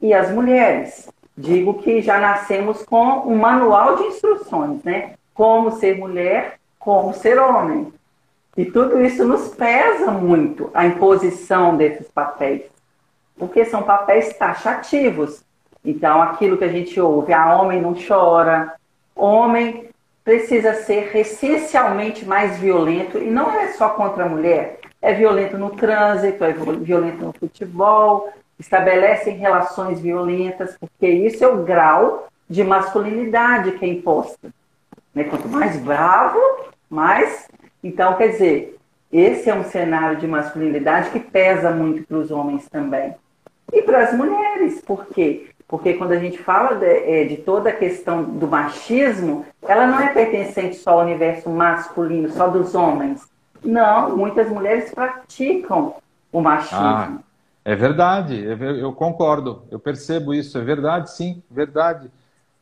e às mulheres. Digo que já nascemos com um manual de instruções, né? Como ser mulher, como ser homem. E tudo isso nos pesa muito, a imposição desses papéis, porque são papéis taxativos. Então, aquilo que a gente ouve, a ah, homem não chora, homem precisa ser essencialmente mais violento, e não é só contra a mulher, é violento no trânsito, é violento no futebol, estabelecem relações violentas, porque isso é o grau de masculinidade que é imposta. Né? Quanto mais bravo, mais. Então, quer dizer, esse é um cenário de masculinidade que pesa muito para os homens também. E para as mulheres, por quê? Porque quando a gente fala de, é, de, toda a questão do machismo, ela não é pertencente só ao universo masculino, só dos homens. Não, muitas mulheres praticam o machismo. Ah, é verdade, eu concordo, eu percebo isso, é verdade, sim, verdade.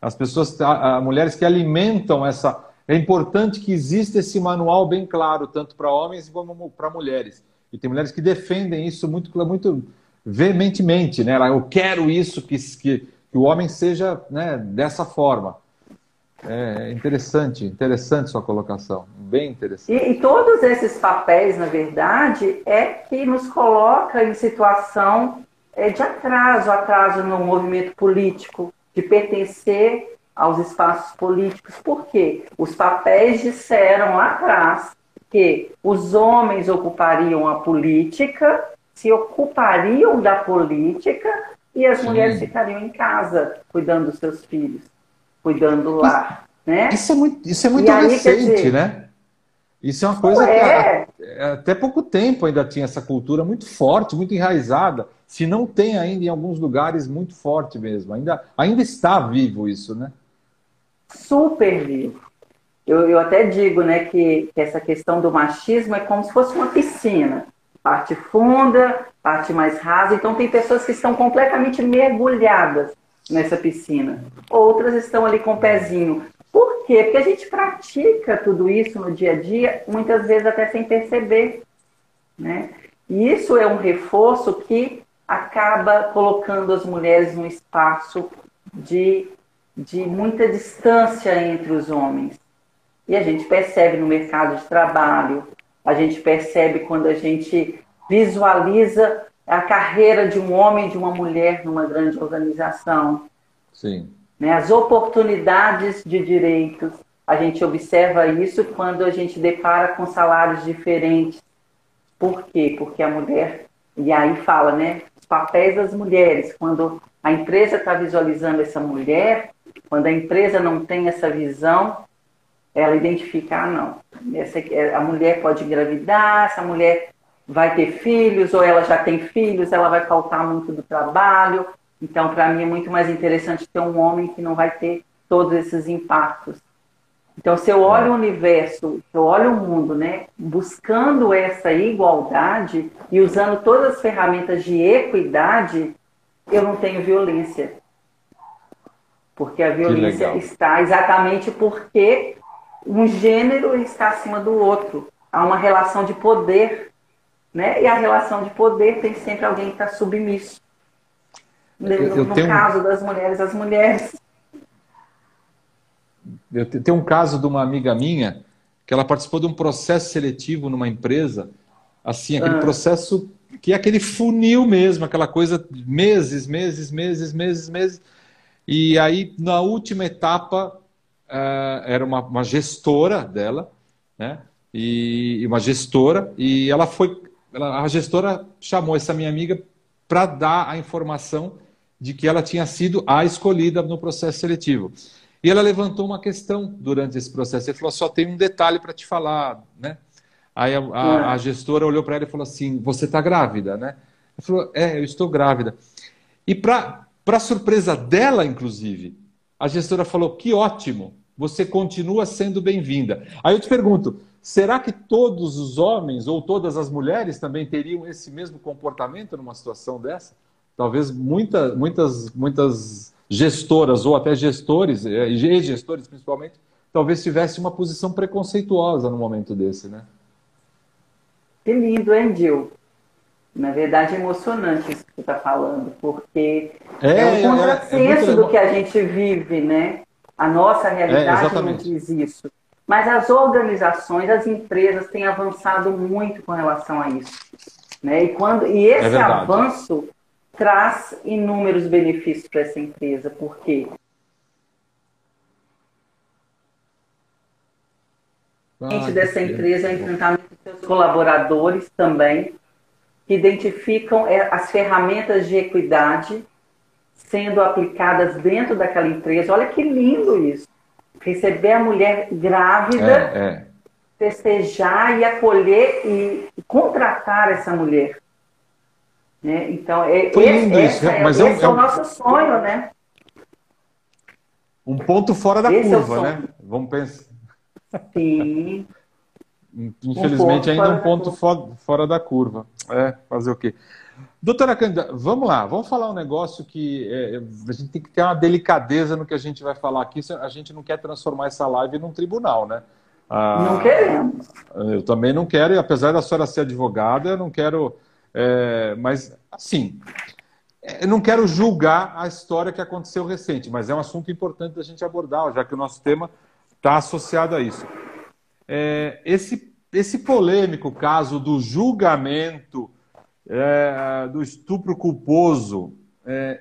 As pessoas, as mulheres que alimentam essa. É importante que exista esse manual bem claro, tanto para homens como para mulheres. E tem mulheres que defendem isso muito, muito veementemente, né? Eu quero isso, que, que, que o homem seja né, dessa forma. É interessante, interessante sua colocação, bem interessante. E, e, todos esses papéis, na verdade, é que nos coloca em situação é, de atraso, atraso no movimento político, de pertencer aos espaços políticos. Por quê? Os papéis disseram lá atrás que os homens ocupariam a política, se ocupariam da política e as Sim. mulheres ficariam em casa cuidando dos seus filhos cuidando lá. Né? Isso é muito, isso é muito recente, dizer, né? Isso é uma coisa é. que até pouco tempo ainda tinha essa cultura muito forte, muito enraizada. Se não tem ainda em alguns lugares muito forte mesmo. Ainda, ainda está vivo isso, né? Super vivo. Eu, eu até digo né, que, que essa questão do machismo é como se fosse uma piscina. Parte funda, parte mais rasa. Então tem pessoas que estão completamente mergulhadas nessa piscina. Outras estão ali com o pezinho. Por quê? Porque a gente pratica tudo isso no dia a dia, muitas vezes até sem perceber. Né? E isso é um reforço que acaba colocando as mulheres num espaço de, de muita distância entre os homens. E a gente percebe no mercado de trabalho, a gente percebe quando a gente visualiza a carreira de um homem e de uma mulher numa grande organização. Sim. Né? As oportunidades de direitos. A gente observa isso quando a gente depara com salários diferentes. Por quê? Porque a mulher, e aí fala, né? Os papéis das mulheres. Quando a empresa está visualizando essa mulher, quando a empresa não tem essa visão, ela identifica, ah, não, essa, a mulher pode engravidar, essa mulher vai ter filhos, ou ela já tem filhos, ela vai faltar muito do trabalho. Então, para mim, é muito mais interessante ter um homem que não vai ter todos esses impactos. Então, se eu olho o universo, se eu olho o mundo, né, buscando essa igualdade e usando todas as ferramentas de equidade, eu não tenho violência. Porque a violência está exatamente porque um gênero está acima do outro. Há uma relação de poder, né? E a relação de poder tem sempre alguém que está submisso. No, eu, no tenho... caso das mulheres, as mulheres. Eu tenho um caso de uma amiga minha que ela participou de um processo seletivo numa empresa, assim, aquele ah. processo que é aquele funil mesmo, aquela coisa meses, meses, meses, meses, meses. E aí, na última etapa, uh, era uma, uma, gestora dela, né? E, uma gestora, e ela foi. Ela, a gestora chamou essa minha amiga para dar a informação de que ela tinha sido a escolhida no processo seletivo. E ela levantou uma questão durante esse processo. Ele falou: só tem um detalhe para te falar, né? Aí a, a, a gestora olhou para ela e falou assim: Você está grávida, né? Ela falou: É, eu estou grávida. E para surpresa dela, inclusive, a gestora falou: Que ótimo, você continua sendo bem-vinda. Aí eu te pergunto: será que todos os homens ou todas as mulheres também teriam esse mesmo comportamento numa situação dessa? Talvez muita, muitas, muitas gestoras ou até gestores, eh, e gestores principalmente, talvez tivesse uma posição preconceituosa no momento desse, né? Que lindo, hein, Gil? Na verdade, é emocionante isso que você está falando, porque é, é um é, é contrassenso é, do que a gente vive, né? A nossa realidade não diz isso. Mas as organizações, as empresas têm avançado muito com relação a isso. Né? E, quando, e esse avanço traz inúmeros benefícios para essa empresa, porque ah, dessa empresa é enfrentamento dos seus colaboradores também, que identificam é, as ferramentas de equidade sendo aplicadas dentro daquela empresa. Olha que lindo isso. Receber a mulher grávida, é, é. festejar e acolher e contratar essa mulher. Né? Então, é, Foi lindo esse, isso, mas é, esse é, é, o nosso sonho, né? Um ponto fora da esse é curva, né? Vamos pensar. Sim. [LAUGHS] Infelizmente, um ainda um ponto fora, fora da curva. É, fazer o quê? Doutora Cândida, vamos lá, vamos falar um negócio que é, a gente tem que ter uma delicadeza no que a gente vai falar aqui. A gente não quer transformar essa live num tribunal, né? Ah, não queremos. Eu também não quero, e apesar da senhora ser advogada, eu não quero é, mas, assim, é, eu não quero julgar a história que aconteceu recente, mas é um assunto importante da gente abordar, já que o nosso tema está associado a isso. É, esse, esse polêmico caso do julgamento é, do estupro culposo, é,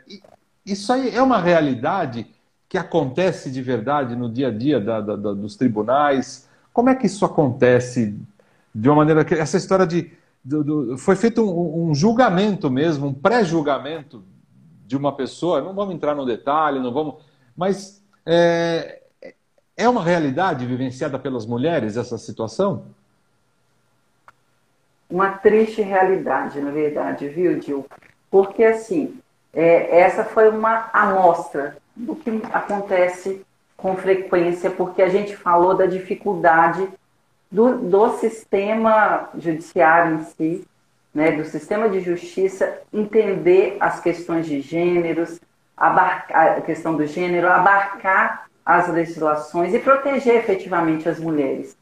isso aí é uma realidade que acontece de verdade no dia a dia da, da, da, dos tribunais? Como é que isso acontece de uma maneira que essa história de do, do, foi feito um, um, julgamento mesmo, um pré-julgamento de uma pessoa. Não vamos entrar no detalhe, não vamos. Mas é, é uma realidade vivenciada pelas mulheres essa situação? Uma triste realidade, na verdade, viu, Gil? Porque, assim, é, essa foi uma amostra do que acontece com frequência, porque a gente falou da dificuldade do, do sistema judiciário em si, né, do sistema de justiça, entender as questões de gêneros, abarcar, a questão do gênero, abarcar as legislações e proteger efetivamente as mulheres.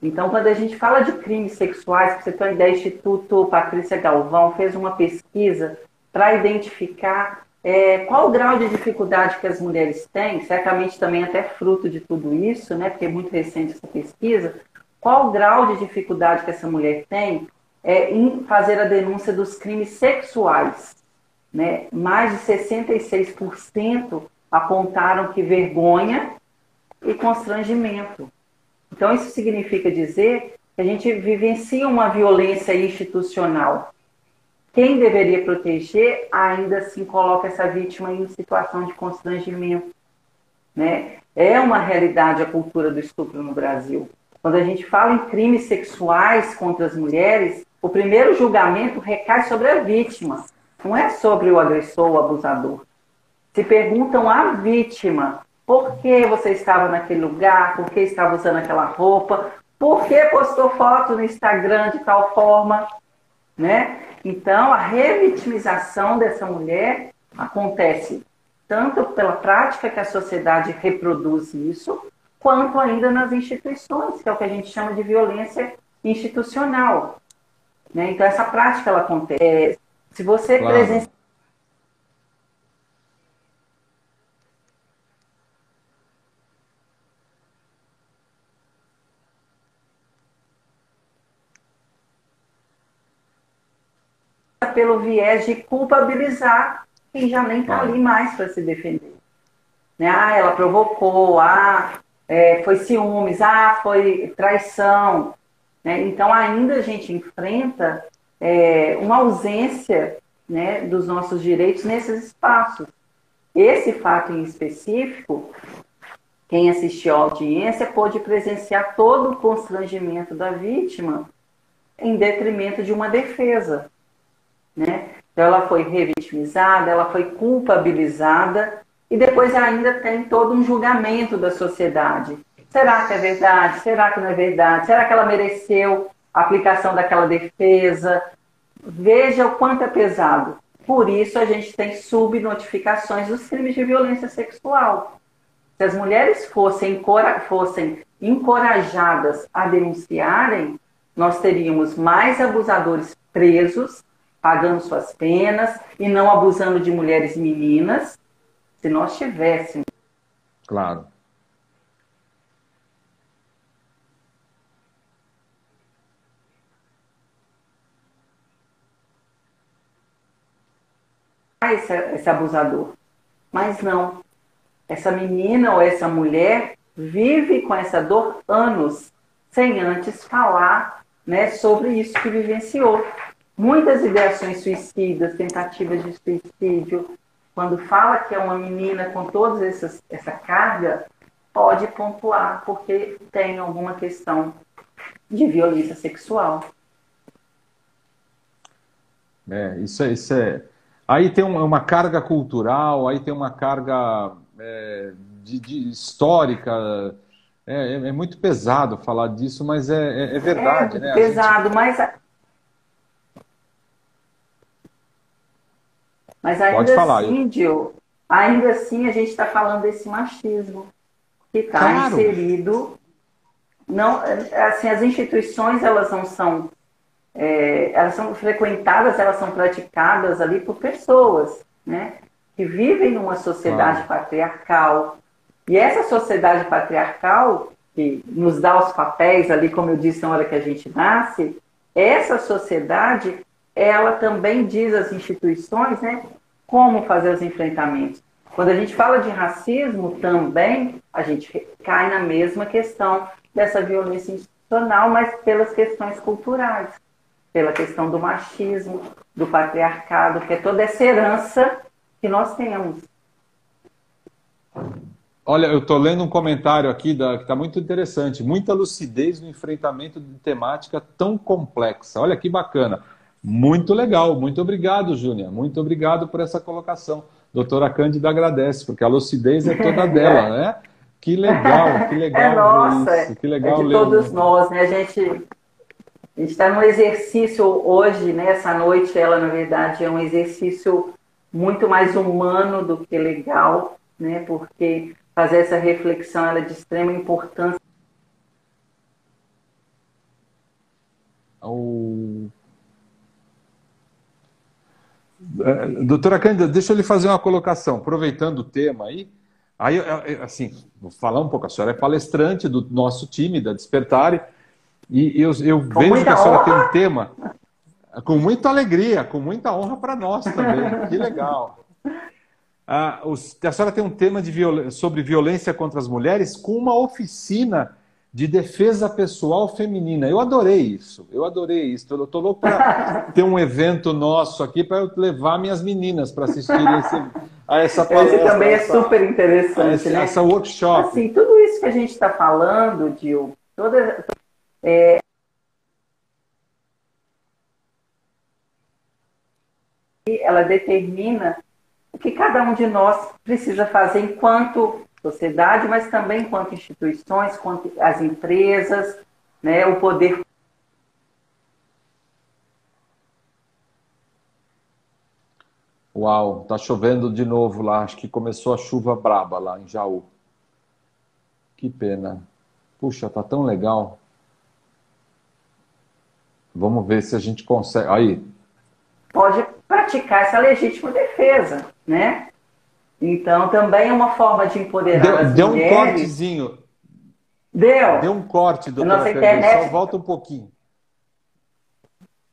Então, quando a gente fala de crimes sexuais, você ter uma ideia, o Instituto Patrícia Galvão fez uma pesquisa para identificar é, qual o grau de dificuldade que as mulheres têm, certamente também até fruto de tudo isso, né, porque é muito recente essa pesquisa, qual o grau de dificuldade que essa mulher tem é, em fazer a denúncia dos crimes sexuais. Né? Mais de 66% apontaram que vergonha e constrangimento. Então, isso significa dizer que a gente vivencia uma violência institucional. Quem deveria proteger ainda assim coloca essa vítima em situação de constrangimento. Né? É uma realidade a cultura do estupro no Brasil. Quando a gente fala em crimes sexuais contra as mulheres, o primeiro julgamento recai sobre a vítima, não é sobre o agressor ou o abusador. Se perguntam à vítima por que você estava naquele lugar, por que estava usando aquela roupa, por que postou foto no Instagram de tal forma, né? Então, a revitimização dessa mulher acontece tanto pela prática que a sociedade reproduz isso, quanto ainda nas instituições, que é o que a gente chama de violência institucional. Né? Então, essa prática ela acontece. É, se você claro. presencia pelo viés de culpabilizar quem já nem está ali mais para se defender. Né? Ah, ela provocou, ah, é, foi ciúmes, ah, foi traição. Né? Então, ainda a gente enfrenta é, uma ausência né, dos nossos direitos nesses espaços. Esse fato em específico, quem assistiu à audiência pôde presenciar todo o constrangimento da vítima em detrimento de uma defesa. Né? Então, ela foi revitimizada, ela foi culpabilizada e depois ainda tem todo um julgamento da sociedade. Será que é verdade? Será que não é verdade? Será que ela mereceu a aplicação daquela defesa? Veja o quanto é pesado. Por isso a gente tem subnotificações dos crimes de violência sexual. Se as mulheres fossem, fossem encorajadas a denunciarem, nós teríamos mais abusadores presos pagando suas penas e não abusando de mulheres meninas, se nós tivéssemos. Claro. Esse, esse abusador. Mas não. Essa menina ou essa mulher vive com essa dor anos, sem antes falar né, sobre isso que vivenciou muitas ideações suicidas, tentativas de suicídio, quando fala que é uma menina com toda essa carga, pode pontuar porque tem alguma questão de violência sexual. É, isso é, isso é. Aí tem uma carga cultural, aí tem uma carga é, de, de histórica. É, é, é, muito pesado falar disso, mas é, é, é verdade, né? Pesado, gente... mas Mas ainda falar, assim, eu... Gil, ainda assim a gente está falando desse machismo que está claro. inserido. Não, assim, as instituições elas não são, é, elas são frequentadas, elas são praticadas ali por pessoas, né? Que vivem numa sociedade claro. patriarcal. E essa sociedade patriarcal que nos dá os papéis ali, como eu disse na hora que a gente nasce, essa sociedade ela também diz às instituições né, como fazer os enfrentamentos. Quando a gente fala de racismo, também a gente cai na mesma questão dessa violência institucional, mas pelas questões culturais, pela questão do machismo, do patriarcado, que é toda essa herança que nós temos. Olha, eu estou lendo um comentário aqui da, que está muito interessante. Muita lucidez no enfrentamento de temática tão complexa. Olha que bacana. Muito legal, muito obrigado, Júnior. Muito obrigado por essa colocação. Doutora Cândida agradece, porque a lucidez é toda [LAUGHS] dela, né? Que legal, que [LAUGHS] legal. É nossa, que legal é de todos nós, né? A gente está num exercício hoje, né? Essa noite, ela na verdade é um exercício muito mais humano do que legal, né? Porque fazer essa reflexão ela é de extrema importância. O é, doutora Cândida, deixa eu lhe fazer uma colocação, aproveitando o tema aí. Aí, assim, vou falar um pouco, a senhora é palestrante do nosso time, da Despertare, e eu, eu vejo que a senhora honra. tem um tema com muita alegria, com muita honra para nós também. que legal. Ah, os, a senhora tem um tema de viol, sobre violência contra as mulheres com uma oficina de defesa pessoal feminina. Eu adorei isso, eu adorei isso. Eu estou louco para [LAUGHS] ter um evento nosso aqui para eu levar minhas meninas para assistirem esse, a essa palestra. Esse também é super interessante, essa, né? Essa workshop. Assim, tudo isso que a gente está falando, Dil, toda, é, ela determina o que cada um de nós precisa fazer enquanto sociedade, mas também quanto instituições, quanto as empresas, né, o poder. Uau, tá chovendo de novo lá. Acho que começou a chuva braba lá em Jaú. Que pena. Puxa, tá tão legal. Vamos ver se a gente consegue. Aí. Pode praticar essa legítima defesa, né? Então, também é uma forma de empoderar deu, as deu mulheres. Deu um cortezinho. Deu. Deu um corte, doutora Nossa internet... Só volta um pouquinho.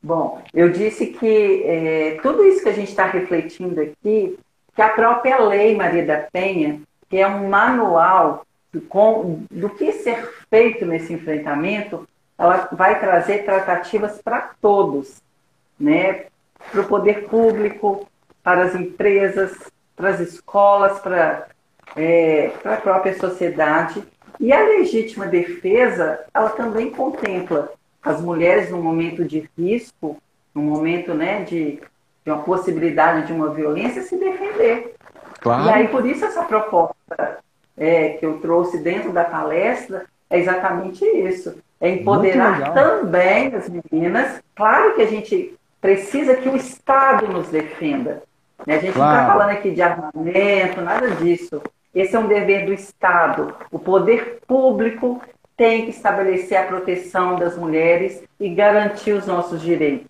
Bom, eu disse que é, tudo isso que a gente está refletindo aqui, que a própria Lei Maria da Penha, que é um manual com, do que ser feito nesse enfrentamento, ela vai trazer tratativas para todos, né? para o poder público, para as empresas, para as escolas, para, é, a própria sociedade. E a legítima defesa, ela também contempla as mulheres no momento de risco, no momento né, de, de uma possibilidade de uma violência, se defender. Claro. E aí, por isso, essa proposta é, que eu trouxe dentro da palestra é exatamente isso. É empoderar também as meninas. Claro que a gente precisa que o Estado nos defenda. Né? A gente claro. não está falando aqui de armamento, nada disso. Esse é um dever do Estado. O poder público tem que estabelecer a proteção das mulheres e garantir os nossos direitos.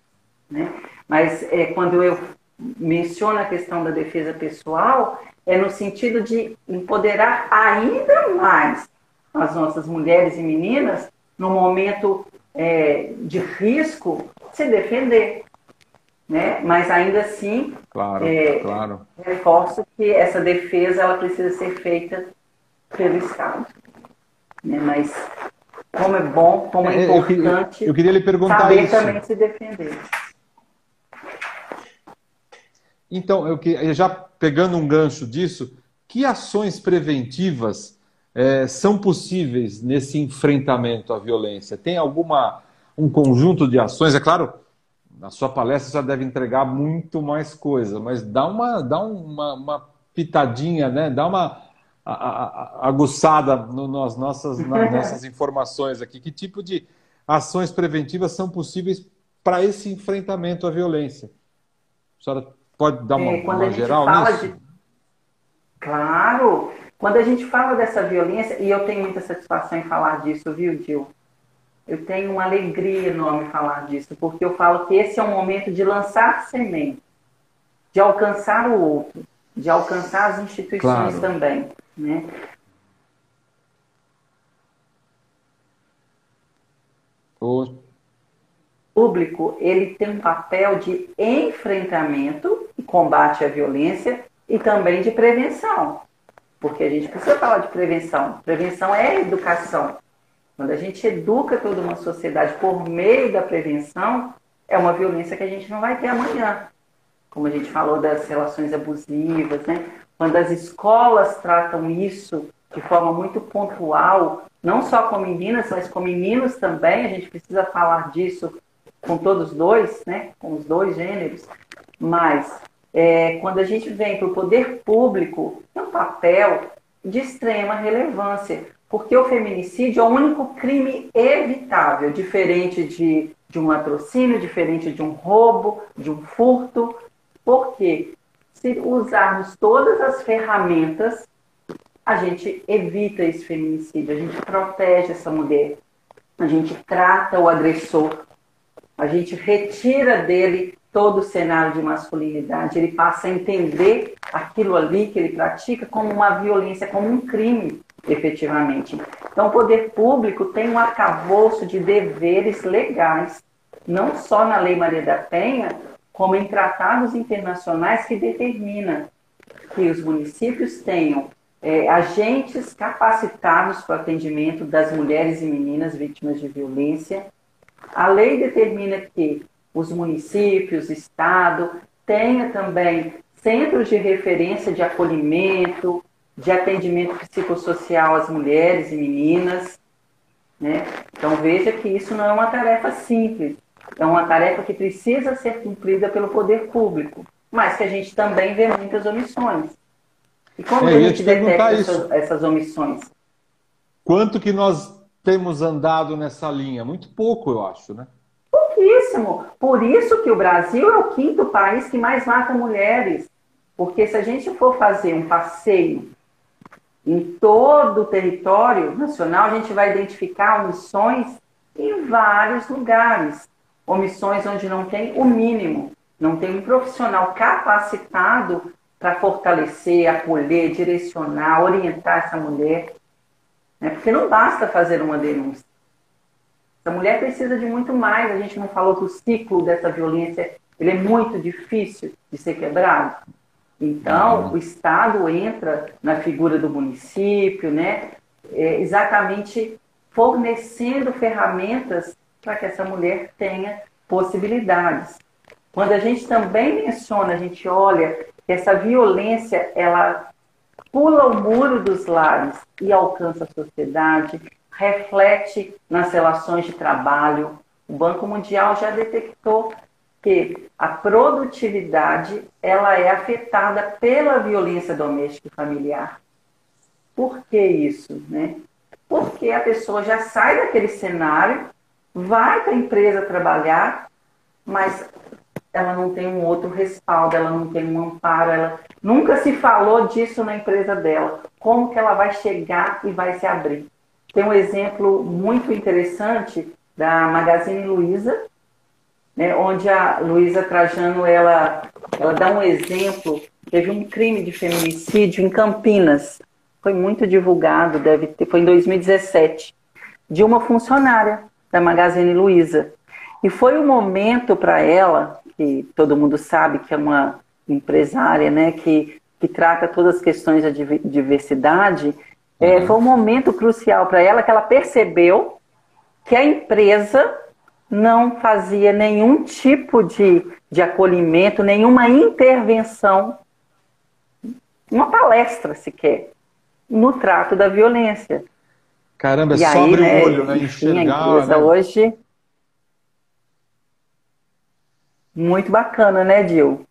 Né? Mas é, quando eu menciono a questão da defesa pessoal, é no sentido de empoderar ainda mais as nossas mulheres e meninas no momento é, de risco se defender né? Mas ainda assim, claro, é, claro. reforço que essa defesa ela precisa ser feita pelo Estado. Né? Mas como é bom, como é, é importante eu, eu queria lhe perguntar saber isso. também se defender. Então, eu que, já pegando um gancho disso, que ações preventivas é, são possíveis nesse enfrentamento à violência? Tem alguma um conjunto de ações? É claro, na sua palestra já deve entregar muito mais coisa, mas dá uma, dá uma, uma pitadinha, né? dá uma a, a, aguçada no, nas, nossas, nas [LAUGHS] nossas informações aqui. Que tipo de ações preventivas são possíveis para esse enfrentamento à violência? A senhora pode dar uma, é, uma geral nisso? De... Claro! Quando a gente fala dessa violência, e eu tenho muita satisfação em falar disso, viu, Gil? Eu tenho uma alegria enorme falar disso, porque eu falo que esse é um momento de lançar semente, de alcançar o outro, de alcançar as instituições claro. também. Né? O público ele tem um papel de enfrentamento e combate à violência e também de prevenção. Porque a gente precisa falar de prevenção. Prevenção é educação. Quando a gente educa toda uma sociedade por meio da prevenção, é uma violência que a gente não vai ter amanhã. Como a gente falou das relações abusivas, né? Quando as escolas tratam isso de forma muito pontual, não só com meninas, mas com meninos também, a gente precisa falar disso com todos dois, né? Com os dois gêneros. Mas é, quando a gente vem para o poder público, é um papel de extrema relevância. Porque o feminicídio é o único crime evitável, diferente de, de um latrocínio, diferente de um roubo, de um furto. Porque se usarmos todas as ferramentas, a gente evita esse feminicídio, a gente protege essa mulher, a gente trata o agressor, a gente retira dele todo o cenário de masculinidade, ele passa a entender aquilo ali que ele pratica como uma violência, como um crime efetivamente. Então, o poder público tem um arcabouço de deveres legais, não só na Lei Maria da Penha, como em tratados internacionais que determina que os municípios tenham é, agentes capacitados para o atendimento das mulheres e meninas vítimas de violência. A lei determina que os municípios, Estado, tenha também centros de referência de acolhimento, de atendimento psicossocial às mulheres e meninas. Né? Então veja que isso não é uma tarefa simples, é uma tarefa que precisa ser cumprida pelo poder público, mas que a gente também vê muitas omissões. E como é, a gente detecta essas, essas omissões? Quanto que nós temos andado nessa linha? Muito pouco, eu acho, né? Pouquíssimo. Por isso que o Brasil é o quinto país que mais mata mulheres. Porque se a gente for fazer um passeio Em todo o território nacional, a gente vai identificar omissões em vários lugares. Omissões onde não tem o mínimo, não tem um profissional capacitado para fortalecer, acolher, direcionar, orientar essa mulher. Né? Porque não basta fazer uma denúncia. Essa mulher precisa de muito mais. A gente não falou que o ciclo dessa violência ele é muito difícil de ser quebrado. Então, uhum. o Estado entra na figura do município, né? É, exatamente fornecendo ferramentas para que essa mulher tenha possibilidades. Quando a gente também menciona, a gente olha que essa violência, ela pula o muro dos lares e alcança a sociedade, reflete nas relações de trabalho. O Banco Mundial já detectou que a produtividade ela é afetada pela violência doméstica e familiar. Por que isso, né? Porque a pessoa já sai daquele cenário, vai para a empresa trabalhar, mas ela não tem um outro respaldo, ela não tem um amparo, ela nunca se falou disso na empresa dela. Como que ela vai chegar e vai se abrir? Tem um exemplo muito interessante da Magazine Luiza, né, onde a Luísa Trajano ela, ela dá um exemplo. Teve um crime de feminicídio em Campinas. Foi muito divulgado, deve ter, foi em 2017, de uma funcionária da Magazine Luiza. E foi um momento para ela, que todo mundo sabe que é uma empresária, né, que, que trata todas as questões da diversidade, é, uhum. foi um momento crucial para ela que ela percebeu que a empresa não fazia nenhum tipo de, de acolhimento, nenhuma intervenção, uma palestra sequer, no trato da violência. Caramba, é sobre né, o olho, né? Enxergar. Enfim, né? hoje. Muito bacana, né, Dil?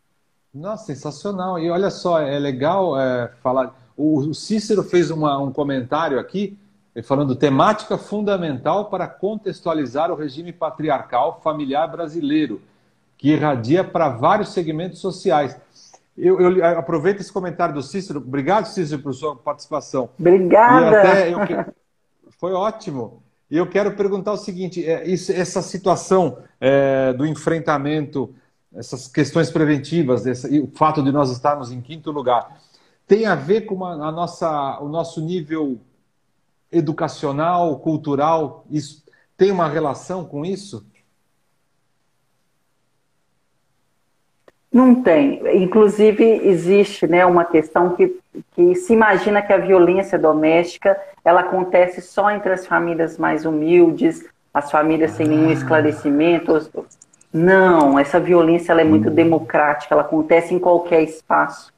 Nossa, sensacional. E olha só, é legal é, falar. O Cícero fez uma, um comentário aqui falando temática fundamental para contextualizar o regime patriarcal familiar brasileiro, que irradia para vários segmentos sociais. Eu, eu, aproveito esse comentário do Cícero. Obrigado, Cícero, por sua participação. Obrigada. Eu, foi ótimo. E eu quero perguntar o seguinte: é, essa situação é, do enfrentamento, essas questões preventivas, esse, e o fato de nós estarmos em quinto lugar, tem a ver com a, a nossa, o nosso nível educacional, cultural, isso tem uma relação com isso? Não tem. Inclusive, existe né, uma questão que, que se imagina que a violência doméstica ela acontece só entre as famílias mais humildes, as famílias sem nenhum ah. esclarecimento. Não, essa violência ela é muito hum. democrática, ela acontece em qualquer espaço.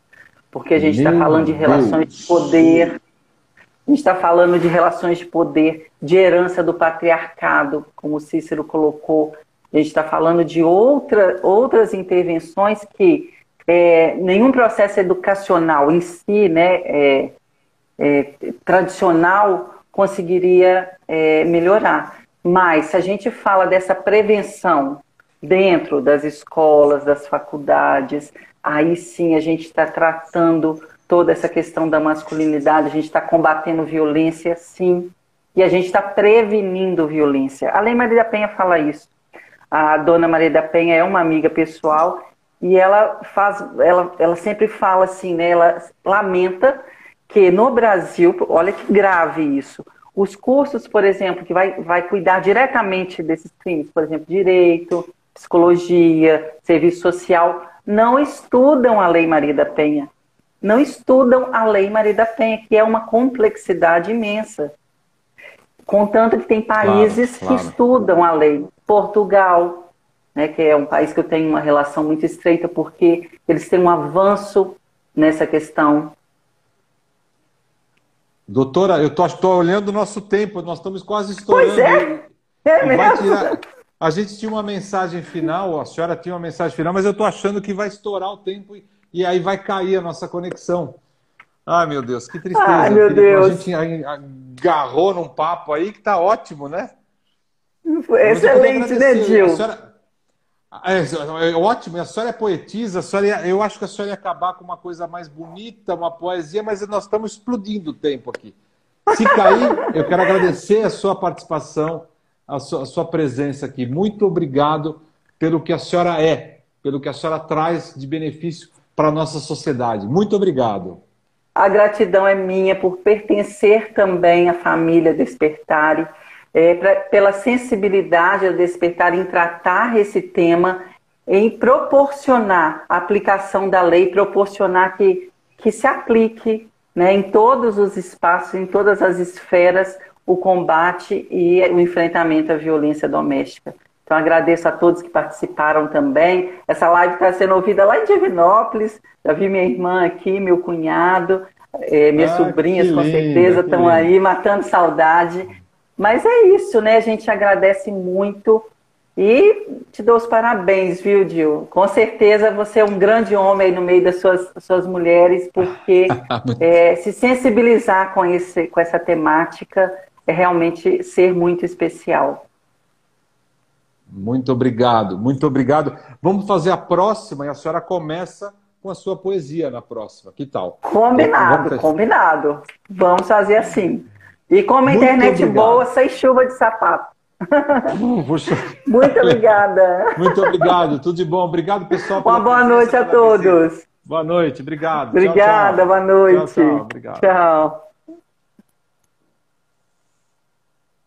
Porque a gente está falando de relações Deus. de poder, a gente está falando de relações de poder, de herança do patriarcado, como Cícero colocou. A gente está falando de outra, outras intervenções que é, nenhum processo educacional em si, né, é, é, tradicional, conseguiria é, melhorar. Mas se a gente fala dessa prevenção dentro das escolas, das faculdades, aí sim a gente está tratando toda essa questão da masculinidade, a gente está combatendo violência, sim, e a gente está prevenindo violência. A Lei Maria da Penha fala isso. A dona Maria da Penha é uma amiga pessoal e ela faz, ela, ela sempre fala assim, né? Ela lamenta que no Brasil, olha que grave isso. Os cursos, por exemplo, que vai, vai cuidar diretamente desses crimes, por exemplo, direito, psicologia, serviço social, não estudam a Lei Maria da Penha não estudam a Lei Maria da Penha, que é uma complexidade imensa. Contanto que tem países claro, claro. que estudam a lei. Portugal, né, que é um país que eu tenho uma relação muito estreita, porque eles têm um avanço nessa questão. Doutora, eu estou olhando o nosso tempo, nós estamos quase estourando. Pois é, é mesmo. Tirar... A gente tinha uma mensagem final, a senhora tinha uma mensagem final, mas eu estou achando que vai estourar o tempo e e aí vai cair a nossa conexão. Ai, meu Deus, que tristeza. Ai, meu Deus. A gente agarrou num papo aí que tá ótimo, né? Excelente, né, Gil? Senhora, É, é, ótimo, a senhora é poetisa, a senhora ia, eu acho que a senhora ia acabar com uma coisa mais bonita, uma poesia, mas nós estamos explodindo o tempo aqui. Se cair, eu quero agradecer a sua participação, a sua, a sua presença aqui. Muito obrigado pelo que a senhora é, pelo que a senhora traz de benefício para a nossa sociedade. Muito obrigado. A gratidão é minha por pertencer também à família Despertare, é, pra, pela sensibilidade ao Despertar em tratar esse tema, em proporcionar a aplicação da lei, proporcionar que, que se aplique né, em todos os espaços, em todas as esferas, o combate e o enfrentamento à violência doméstica. Então agradeço a todos que participaram também. Essa live está sendo ouvida lá em Divinópolis. Já vi minha irmã aqui, meu cunhado, é, minhas ah, sobrinhas com certeza estão aí matando saudade. Mas é isso, né? A gente agradece muito e te dou os parabéns, viu, Gil? Com certeza você é um grande homem aí no meio das suas, suas mulheres, porque [LAUGHS] é, se sensibilizar com, esse, com essa temática é realmente ser muito especial. Muito obrigado, muito obrigado. Vamos fazer a próxima e a senhora começa com a sua poesia na próxima. Que tal? Combinado, Vamos combinado. Vamos fazer assim. E com uma internet obrigado. boa, sem chuva de sapato. Puxa. [LAUGHS] Muito obrigada. Muito obrigado, tudo de bom. Obrigado, pessoal. Uma boa noite a todos. Boa noite, obrigado. Obrigada, tchau, tchau. boa noite. Tchau, tchau. Obrigado. Tchau.